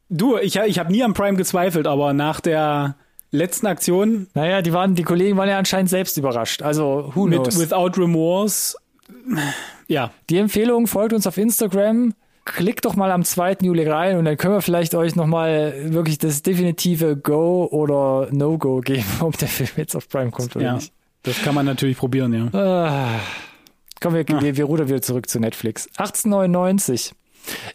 du, ich, ich habe nie am Prime gezweifelt, aber nach der letzten Aktion Naja, die waren, die Kollegen waren ja anscheinend selbst überrascht. Also, who mit knows? Without Remorse. Ja, Die Empfehlung, folgt uns auf Instagram. Klickt doch mal am 2. Juli rein und dann können wir vielleicht euch nochmal wirklich das definitive Go oder No-Go geben, [laughs] ob der Film jetzt auf Prime kommt oder ja. nicht. Das kann man natürlich probieren, ja. Ah. Komm, wir, wir, wir rudern wieder zurück zu Netflix. 1899.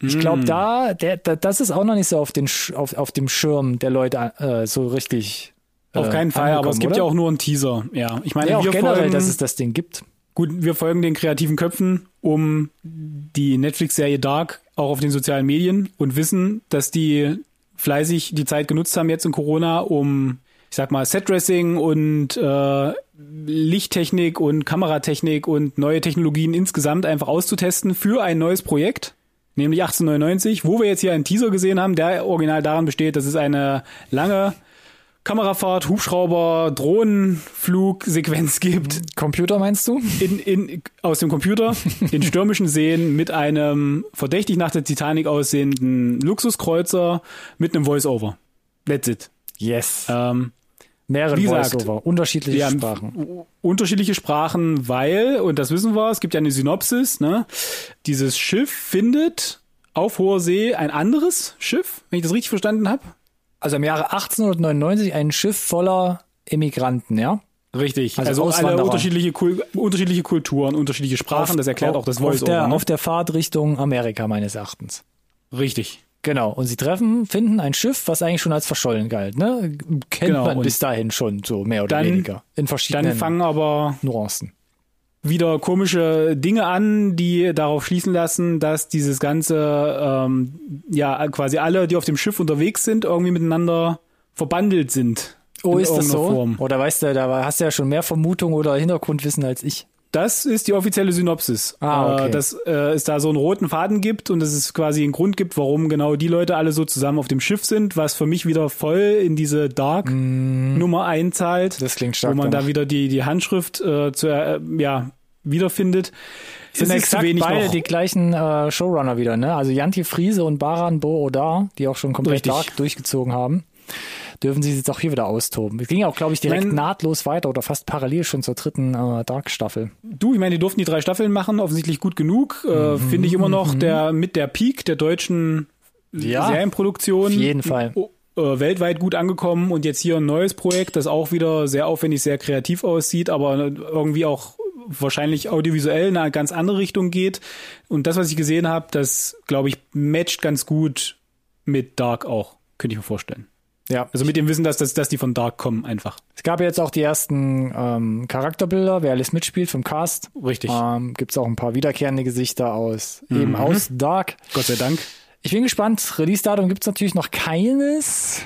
Ich glaube, da, der, da, das ist auch noch nicht so auf, den, auf, auf dem Schirm der Leute äh, so richtig. Auf äh, keinen Fall, aber es gibt oder? ja auch nur einen Teaser. Ja, ich meine, ja, auch wir generell, folgen, dass es das Ding gibt. gut, wir folgen den kreativen Köpfen um die Netflix-Serie Dark auch auf den sozialen Medien und wissen, dass die fleißig die Zeit genutzt haben jetzt in Corona, um, ich sag mal, Setdressing und äh, Lichttechnik und Kameratechnik und neue Technologien insgesamt einfach auszutesten für ein neues Projekt. Nämlich 1899, wo wir jetzt hier einen Teaser gesehen haben, der original daran besteht, dass es eine lange Kamerafahrt, Hubschrauber, Drohnenflugsequenz gibt Computer meinst du? in, in, aus dem Computer [laughs] in stürmischen Seen mit einem verdächtig nach der Titanic aussehenden Luxuskreuzer mit einem Voice-Over. That's it. Yes. Ähm, Mehrere wie gesagt, Voice-Over, unterschiedliche wir haben Sprachen. unterschiedliche Sprachen, weil, und das wissen wir, es gibt ja eine Synopsis, ne? Dieses Schiff findet auf hoher See ein anderes Schiff, wenn ich das richtig verstanden habe. Also im Jahre 1899 ein Schiff voller Immigranten, ja? Richtig. Also Also, alle unterschiedliche, Kul unterschiedliche Kulturen, unterschiedliche Sprachen. das erklärt auch das auf Voice-Over. der, ne? auf der Fahrt Richtung Amerika meines Erachtens. Richtig. Genau. Und sie treffen, finden ein Schiff, was eigentlich schon als verschollen galt. Ne? Kennt Genau, man bis dahin schon so mehr oder dann- weniger. In verschiedenen Dann fangen aber Nuancen. wieder komische Dinge an, die darauf schließen lassen, dass dieses ganze, ähm, ja, quasi alle, die auf dem Schiff unterwegs sind, irgendwie miteinander verbandelt sind. Oh, ist das so? Form. Oder weißt du, da hast du ja schon mehr Vermutung oder Hintergrundwissen als ich. Das ist die offizielle Synopsis. Ah, okay. Äh, dass äh, es da so einen roten Faden gibt und dass es quasi einen Grund gibt, warum genau die Leute alle so zusammen auf dem Schiff sind, was für mich wieder voll in diese Dark-Nummer einzahlt. Mhm. Das klingt stark Wo man danach. da wieder die, die Handschrift äh, zu, äh, ja, wiederfindet. sind Es exakt wenig beide noch. die gleichen äh, Showrunner wieder, ne? Also Janti Friese und Baran Bo-Odar, die auch schon komplett Richtig. Dark durchgezogen haben, dürfen sie jetzt auch hier wieder austoben. Es ging ja auch, glaube ich, direkt Mein- nahtlos weiter oder fast parallel schon zur dritten äh, Dark-Staffel. Du, ich meine, die durften die drei Staffeln machen, offensichtlich gut genug. Äh, Finde ich immer noch der mit der Peak der deutschen Ja, Serienproduktion. auf jeden Fall. o- Äh, weltweit gut angekommen und jetzt hier ein neues Projekt, das auch wieder sehr aufwendig, sehr kreativ aussieht, aber irgendwie auch wahrscheinlich audiovisuell in eine ganz andere Richtung geht. Und das, was ich gesehen habe, das, glaube ich, matcht ganz gut mit Dark auch, könnte ich mir vorstellen. Ja, Also mit dem Wissen, dass, dass, dass die von Dark kommen einfach. es gab jetzt auch die ersten ähm, Charakterbilder, wer alles mitspielt vom Cast. Richtig. Ähm, Gibt es auch ein paar wiederkehrende Gesichter aus, eben aus Dark. Gott sei Dank. Ich bin gespannt. Release-Datum gibt es natürlich noch keines.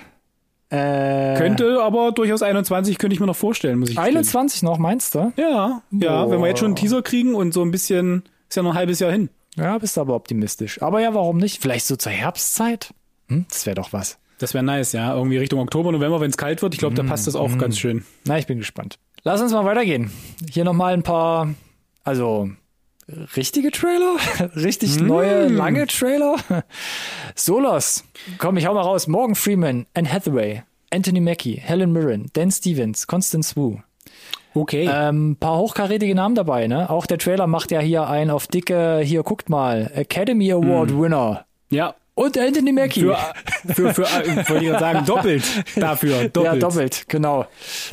Äh, Könnte aber durchaus 21 könnte ich mir noch vorstellen, muss ich gestehen. 21 noch, meinst du? Ja, ja, wenn wir jetzt schon einen Teaser kriegen und so ein bisschen, ist ja noch ein halbes Jahr hin. Ja, bist aber optimistisch. Aber ja, warum nicht? Vielleicht so zur Herbstzeit? Hm, das wäre doch was. Das wäre nice, ja. Irgendwie Richtung Oktober, November, wenn es kalt wird. Ich glaube, da passt das auch ganz schön. Na, ich bin gespannt. Lass uns mal weitergehen. Hier nochmal ein paar, also richtige Trailer? [laughs] Richtig neue, lange Trailer? [laughs] Solos. Komm, ich hau mal raus. Morgan Freeman, Anne Hathaway, Anthony Mackie, Helen Mirren, Dan Stevens, Constance Wu. Okay. Ähm, paar hochkarätige Namen dabei, ne? Auch der Trailer macht ja hier ein auf dicke, hier guckt mal, Academy Award Winner. ja. Und Anthony Mackie. Für, für, für, äh, wollte ich sagen, doppelt dafür. [laughs] Doppelt. Ja, doppelt, genau.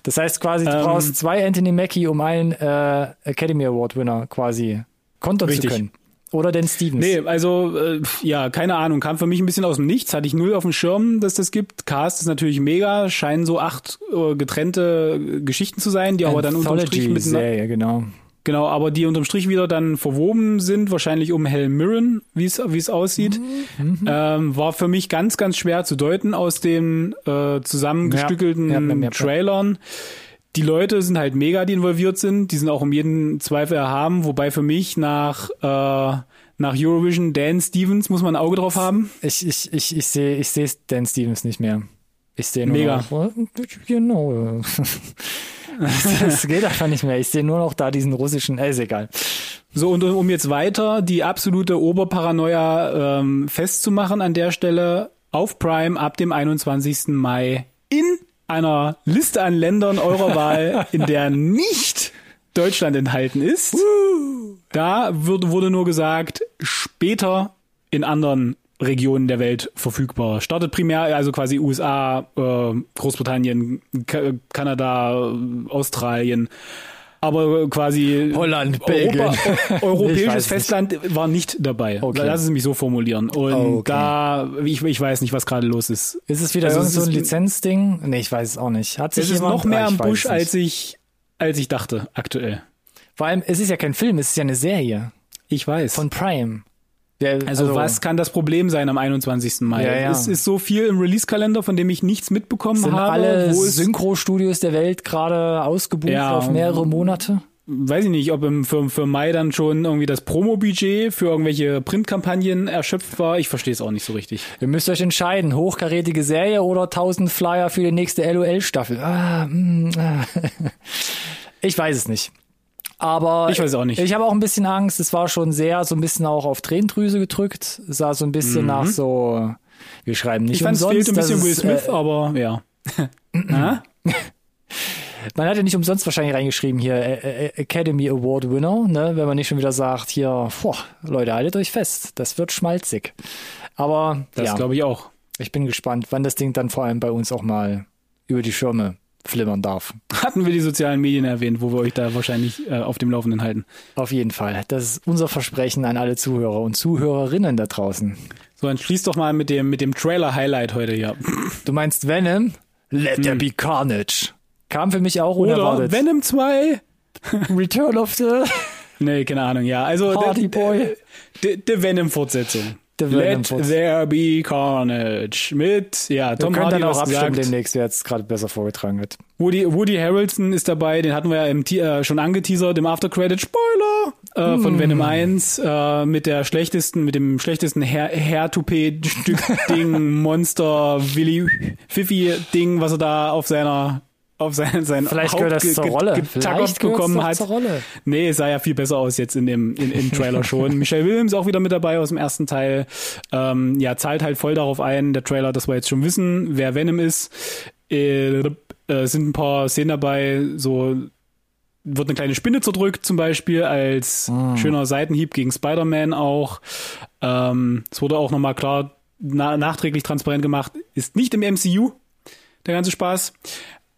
Das heißt quasi, du Ähm, brauchst zwei Anthony Mackie, um einen äh, Academy Award Winner quasi kontern Richtig. zu können. Oder den Stevens. Nee, also, äh, ja, keine Ahnung. Kam für mich ein bisschen aus dem Nichts. Hatte ich null auf dem Schirm, dass das gibt. Cast ist natürlich mega. Scheinen so acht äh, getrennte Geschichten zu sein, die aber dann unterm Strich miteinander, Serie, genau. Genau, aber die unterm Strich wieder dann verwoben sind, wahrscheinlich um Helen Mirren, wie es wie es aussieht, Mhm, ähm, war für mich ganz ganz schwer zu deuten aus den äh, zusammengestückelten Ja, ja, ja. Trailern. Die Leute sind halt mega, die involviert sind, die sind auch um jeden Zweifel erhaben, wobei für mich nach äh, nach Eurovision Dan Stevens muss man ein Auge drauf haben. Ich, ich, ich, ich sehe ich sehe Dan Stevens nicht mehr. Ich sehe nur Mega. noch. Genau. [laughs] das geht einfach nicht mehr. Ich sehe nur noch da diesen russischen, äh, ist egal. So, und um jetzt weiter die absolute Oberparanoia ähm, festzumachen an der Stelle, auf Prime ab dem 21. Mai in einer Liste an Ländern eurer [laughs] Wahl, in der nicht Deutschland enthalten ist. Da wurde, wurde nur gesagt, später in anderen Regionen der Welt verfügbar. Startet primär also quasi USA, äh, Großbritannien, Ka Kanada, Australien. Aber quasi Holland, Belgien. Europa, [laughs] europäisches nicht. Festland war nicht dabei. Okay. Lass es mich so formulieren. Und Oh, okay. da, ich, ich weiß nicht, was gerade los ist. Ist es wieder Also so ein Lizenzding? Nee, ich weiß es auch nicht. Hat sich Es ist noch mehr Ah, am Busch, als nicht. ich, als ich dachte, aktuell. Vor allem, es ist ja kein Film, es ist ja eine Serie Ich weiß. von Prime. Der, also, was kann das Problem sein am 21. Mai? Ja, ja. Es ist so viel im Release-Kalender, von dem ich nichts mitbekommen sind habe. alle Synchro-Studios der Welt gerade ausgebucht Ja, auf mehrere Monate? weiß ich nicht, ob im, für, für Mai dann schon irgendwie das Promo-Budget für irgendwelche Printkampagnen erschöpft war. Ich verstehe es auch nicht so richtig. Ihr müsst euch entscheiden, hochkarätige Serie oder 1000 Flyer für die nächste LOL-Staffel. Ah, mm, ah. [laughs] Ich weiß es nicht. Aber Ich weiß auch nicht. Ich habe auch ein bisschen Angst. Es war schon sehr so ein bisschen auch auf Tränendrüse gedrückt. Es sah so ein bisschen nach so. Wir schreiben nicht Mhm. Ich fand, es umsonst. fehlt ein bisschen Will Smith, Äh, aber ja. [laughs] [laughs] Man hat ja nicht umsonst wahrscheinlich reingeschrieben hier äh, äh, Academy Award Winner, ne? Wenn man nicht schon wieder sagt hier, boah, Leute, haltet euch fest, das wird schmalzig. Aber Das ja, glaube ich auch. ich bin gespannt, wann das Ding dann vor allem bei uns auch mal über die Schirme flimmern darf. Hatten wir die sozialen Medien erwähnt, wo wir euch da wahrscheinlich äh, auf dem Laufenden halten. Auf jeden Fall. Das ist unser Versprechen an alle Zuhörer und Zuhörerinnen da draußen. So, dann schließ doch mal mit dem, mit dem Trailer-Highlight heute hier. Du meinst Venom? Let there be carnage. Kam für mich auch unerwartet. Oder Venom 2? [laughs] Return of the Nee, keine Ahnung, ja. Also der- Boy. Der, der Venom-Fortsetzung. Let there be carnage. Mit, ja, Wir Tom können Hardy dann auch abstimmen gesagt. demnächst, wer es gerade besser vorgetragen hat. Woody, Woody Harrelson ist dabei, den hatten wir ja im, äh, schon angeteasert im After-Credit Spoiler äh, von Venom 1 äh, mit der schlechtesten, mit dem schlechtesten Hair- Hair-Toupet-Stück-Ding, [laughs] Monster, Willy, Fifi-Ding, was er da auf seiner auf sein, sein Vielleicht Haupt gehört das zur Rolle. Vielleicht bekommen hat. zur Rolle. Nee, es sah ja viel besser aus jetzt in dem in, im Trailer schon. [laughs] Michelle Williams auch wieder mit dabei aus dem ersten Teil. Ähm, ja, zahlt halt voll darauf ein, der Trailer, dass wir jetzt schon wissen, wer Venom ist. Äh, äh, sind ein paar Szenen dabei, so wird eine kleine Spinne zerdrückt zum Beispiel als schöner Seitenhieb gegen Spider-Man auch. Ähm, es wurde auch nochmal klar na nachträglich transparent gemacht, ist nicht im MCU der ganze Spaß.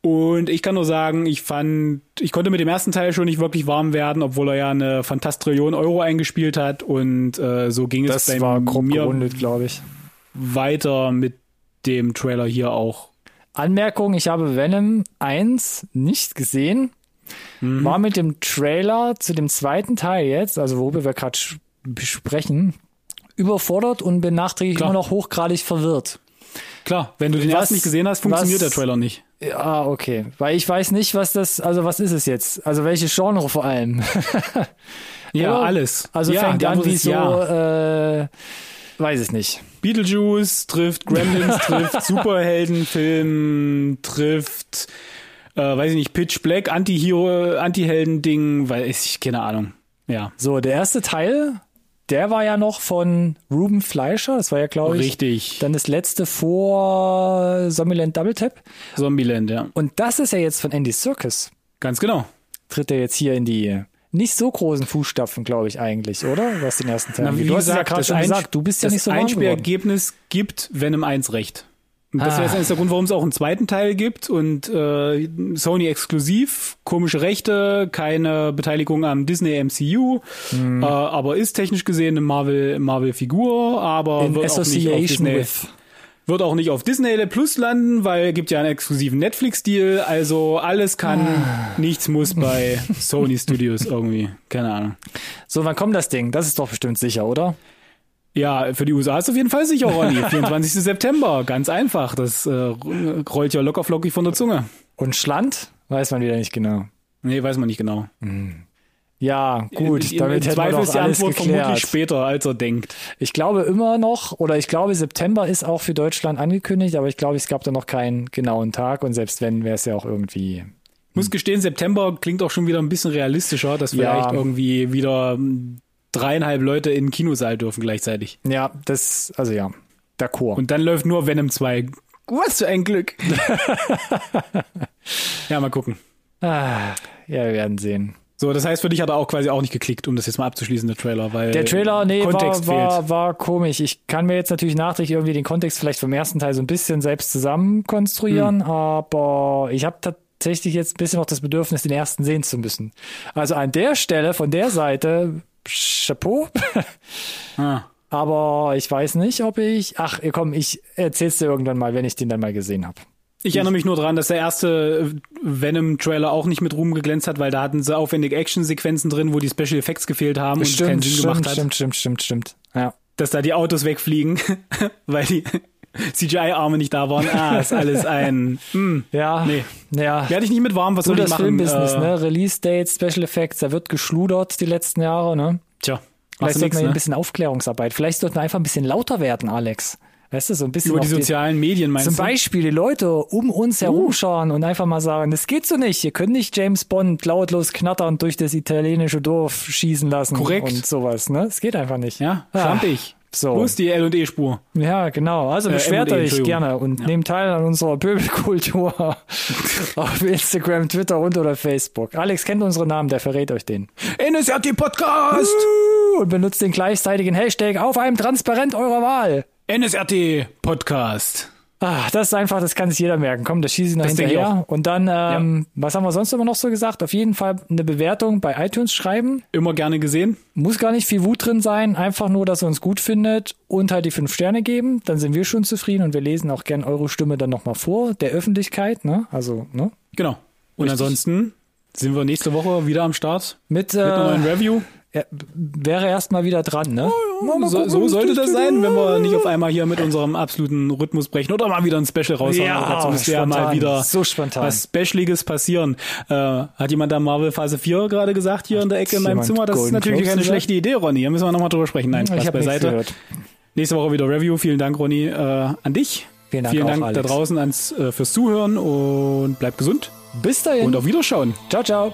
Und ich kann nur sagen, ich fand, ich konnte mit dem ersten Teil schon nicht wirklich warm werden, obwohl er ja eine Fantastrillion Euro eingespielt hat und äh, so ging Das es bei war grob mir gerundet, glaube ich. weiter mit dem Trailer hier auch. Anmerkung, ich habe Venom 1 nicht gesehen. Mhm. War mit dem Trailer zu dem zweiten Teil jetzt, also worüber wir gerade besprechen, überfordert und bin nachträglich immer noch hochgradig verwirrt. Klar, wenn du den Was- ersten nicht gesehen hast, funktioniert was- der Trailer nicht. Ja, okay. Weil ich weiß nicht, was das, also was ist es jetzt? Also welche Genre vor allem? [laughs] Ja, Oder? alles. Also ja, fängt an wie so, Ja. äh, weiß ich nicht. Beetlejuice trifft Gremlins, [laughs] trifft Superheldenfilm, trifft, äh, weiß ich nicht, Pitch Black, Anti-Hero, Anti-Helden-Ding, weil ich, keine Ahnung. Ja, So, der erste Teil, der war ja noch von Ruben Fleischer, das war ja, glaube ich, richtig. dann das letzte vor Zombieland Double Tap. Zombieland, ja. Und das ist ja jetzt von Andy Serkis. Ganz genau. Tritt er jetzt hier in die nicht so großen Fußstapfen, glaube ich, eigentlich, oder? Was den ersten Teil Na, wie Du hast ja gerade das schon gesagt, du bist ja das nicht so geworden. Einspielergebnis gibt Venom 1 recht. Und das Ah. wäre jetzt der Grund, warum es auch einen zweiten Teil gibt und äh, Sony exklusiv, komische Rechte, keine Beteiligung am Disney MCU, Hm. äh, aber ist technisch gesehen eine Marvel Marvel Figur, aber In wird auch nicht auf Association Disney with. wird auch nicht auf Disney Plus landen, weil gibt ja einen exklusiven Netflix Deal, also alles kann, Ah. nichts muss bei [laughs] Sony Studios irgendwie, keine Ahnung. So, wann kommt das Ding? Das ist doch bestimmt sicher, oder? Ja, für die USA ist auf jeden Fall sicher, Ronny. [laughs] 24. September, ganz einfach. Das äh, rollt ja locker flockig von der Zunge. Und Schland? Weiß man wieder nicht genau. Nee, weiß man nicht genau. Ja, gut, Im- damit Im hätten wir doch ist die alles Antwort vermutlich geklärt. später, als er denkt. Ich glaube immer noch, oder ich glaube, September ist auch für Deutschland angekündigt, aber ich glaube, es gab da noch keinen genauen Tag und selbst wenn, wäre es ja auch irgendwie. Muss gestehen, September klingt auch schon wieder ein bisschen realistischer, dass Ja. vielleicht irgendwie wieder dreieinhalb Leute in den Kinosaal dürfen gleichzeitig. Ja, das, also ja, d'accord. Und dann läuft nur Venom 2 Was für ein Glück. [laughs] ja, mal gucken. Ah, ja, wir werden sehen. So, das heißt, für dich hat er auch quasi auch nicht geklickt, um das jetzt mal abzuschließen, der Trailer, weil Der Trailer, nee, Kontext war, war, fehlt. war komisch. Ich kann mir jetzt natürlich nachträglich irgendwie den Kontext vielleicht vom ersten Teil so ein bisschen selbst zusammen konstruieren, Hm. aber ich habe tatsächlich jetzt ein bisschen noch das Bedürfnis, den ersten sehen zu müssen. Also an der Stelle, von der Seite, Chapeau. [laughs] Ah. aber ich weiß nicht, ob ich. Ach, komm, ich erzähl's dir irgendwann mal, wenn ich den dann mal gesehen habe. Ich erinnere mich nur dran, dass der erste Venom-Trailer auch nicht mit Ruhm geglänzt hat, weil da hatten sie aufwendige Action-Sequenzen drin, wo die Special Effects gefehlt haben und es keinen Stimmt, Sinn stimmt, gemacht hat. stimmt, stimmt, stimmt, stimmt. Ja. Dass da die Autos wegfliegen, [laughs] weil die CGI-Arme nicht da waren. Ah, ist alles ein... Hm. Ja, Nee. ja. Werde ich nicht mit warm, was So soll ich das machen? Filmbusiness, Äh, ne? Release Dates, Special Effects, da wird geschludert die letzten Jahre, ne? Tja, Vielleicht du sollten wir hier ne? ein bisschen Aufklärungsarbeit. Vielleicht sollten wir einfach ein bisschen lauter werden, Alex. Weißt du, so ein bisschen Über die auf die- sozialen Medien meinst Zum du? Uh. Beispiel die Leute um uns herumschauen und einfach mal sagen, das geht so nicht. Ihr könnt nicht James Bond lautlos knatternd durch das italienische Dorf schießen lassen Korrekt. und sowas, ne? Es geht einfach nicht. Ja, Ah, schlampig. So. Wo ist die L&E-Spur? Ja, genau. Also Äh, beschwert M&E, euch gerne und nehmt teil an unserer Pöbelkultur [laughs] auf Instagram, Twitter und oder Facebook. Alex kennt unsere Namen, der verrät euch den. NSRT-Podcast! Und benutzt den gleichzeitigen Hashtag auf einem Transparent eurer Wahl. NSRT-Podcast. Ah, das ist einfach, das kann sich jeder merken. Komm, das schieße ich noch Das hinterher. Und dann, ähm, was haben wir sonst immer noch so gesagt? Auf jeden Fall eine Bewertung bei iTunes schreiben. Immer gerne gesehen. Muss gar nicht viel Wut drin sein. Einfach nur, dass ihr uns gut findet und halt die fünf Sterne geben. Dann sind wir schon zufrieden und wir lesen auch gern eure Stimme dann nochmal vor, der Öffentlichkeit, ne? Also, ne? Genau. Und Richtig. ansonsten sind wir nächste Woche wieder am Start Mit, mit einer neuen äh, Review. Er, wäre erst mal wieder dran, ne? So, gucken, so wie sollte das sein, wenn wir nicht auf einmal hier mit unserem absoluten Rhythmus brechen oder mal wieder ein Special raushauen. Ja, dazu müsste ja mal wieder So spontan. was Specialiges passieren. Äh, hat jemand da Marvel Phase 4 gerade gesagt hier in der Ecke in meinem Zimmer? Das ist Golden natürlich Globes keine gesagt? schlechte Idee, Ronny. Da müssen wir nochmal drüber sprechen. Nein, Ich Spaß beiseite. Nächste Woche wieder Review. Vielen Dank, Ronny, äh, an dich. Vielen Dank Vielen auch, Dank da draußen ans, äh, fürs Zuhören und bleibt gesund Bis dahin. und auf Wiederschauen. ciao, ciao.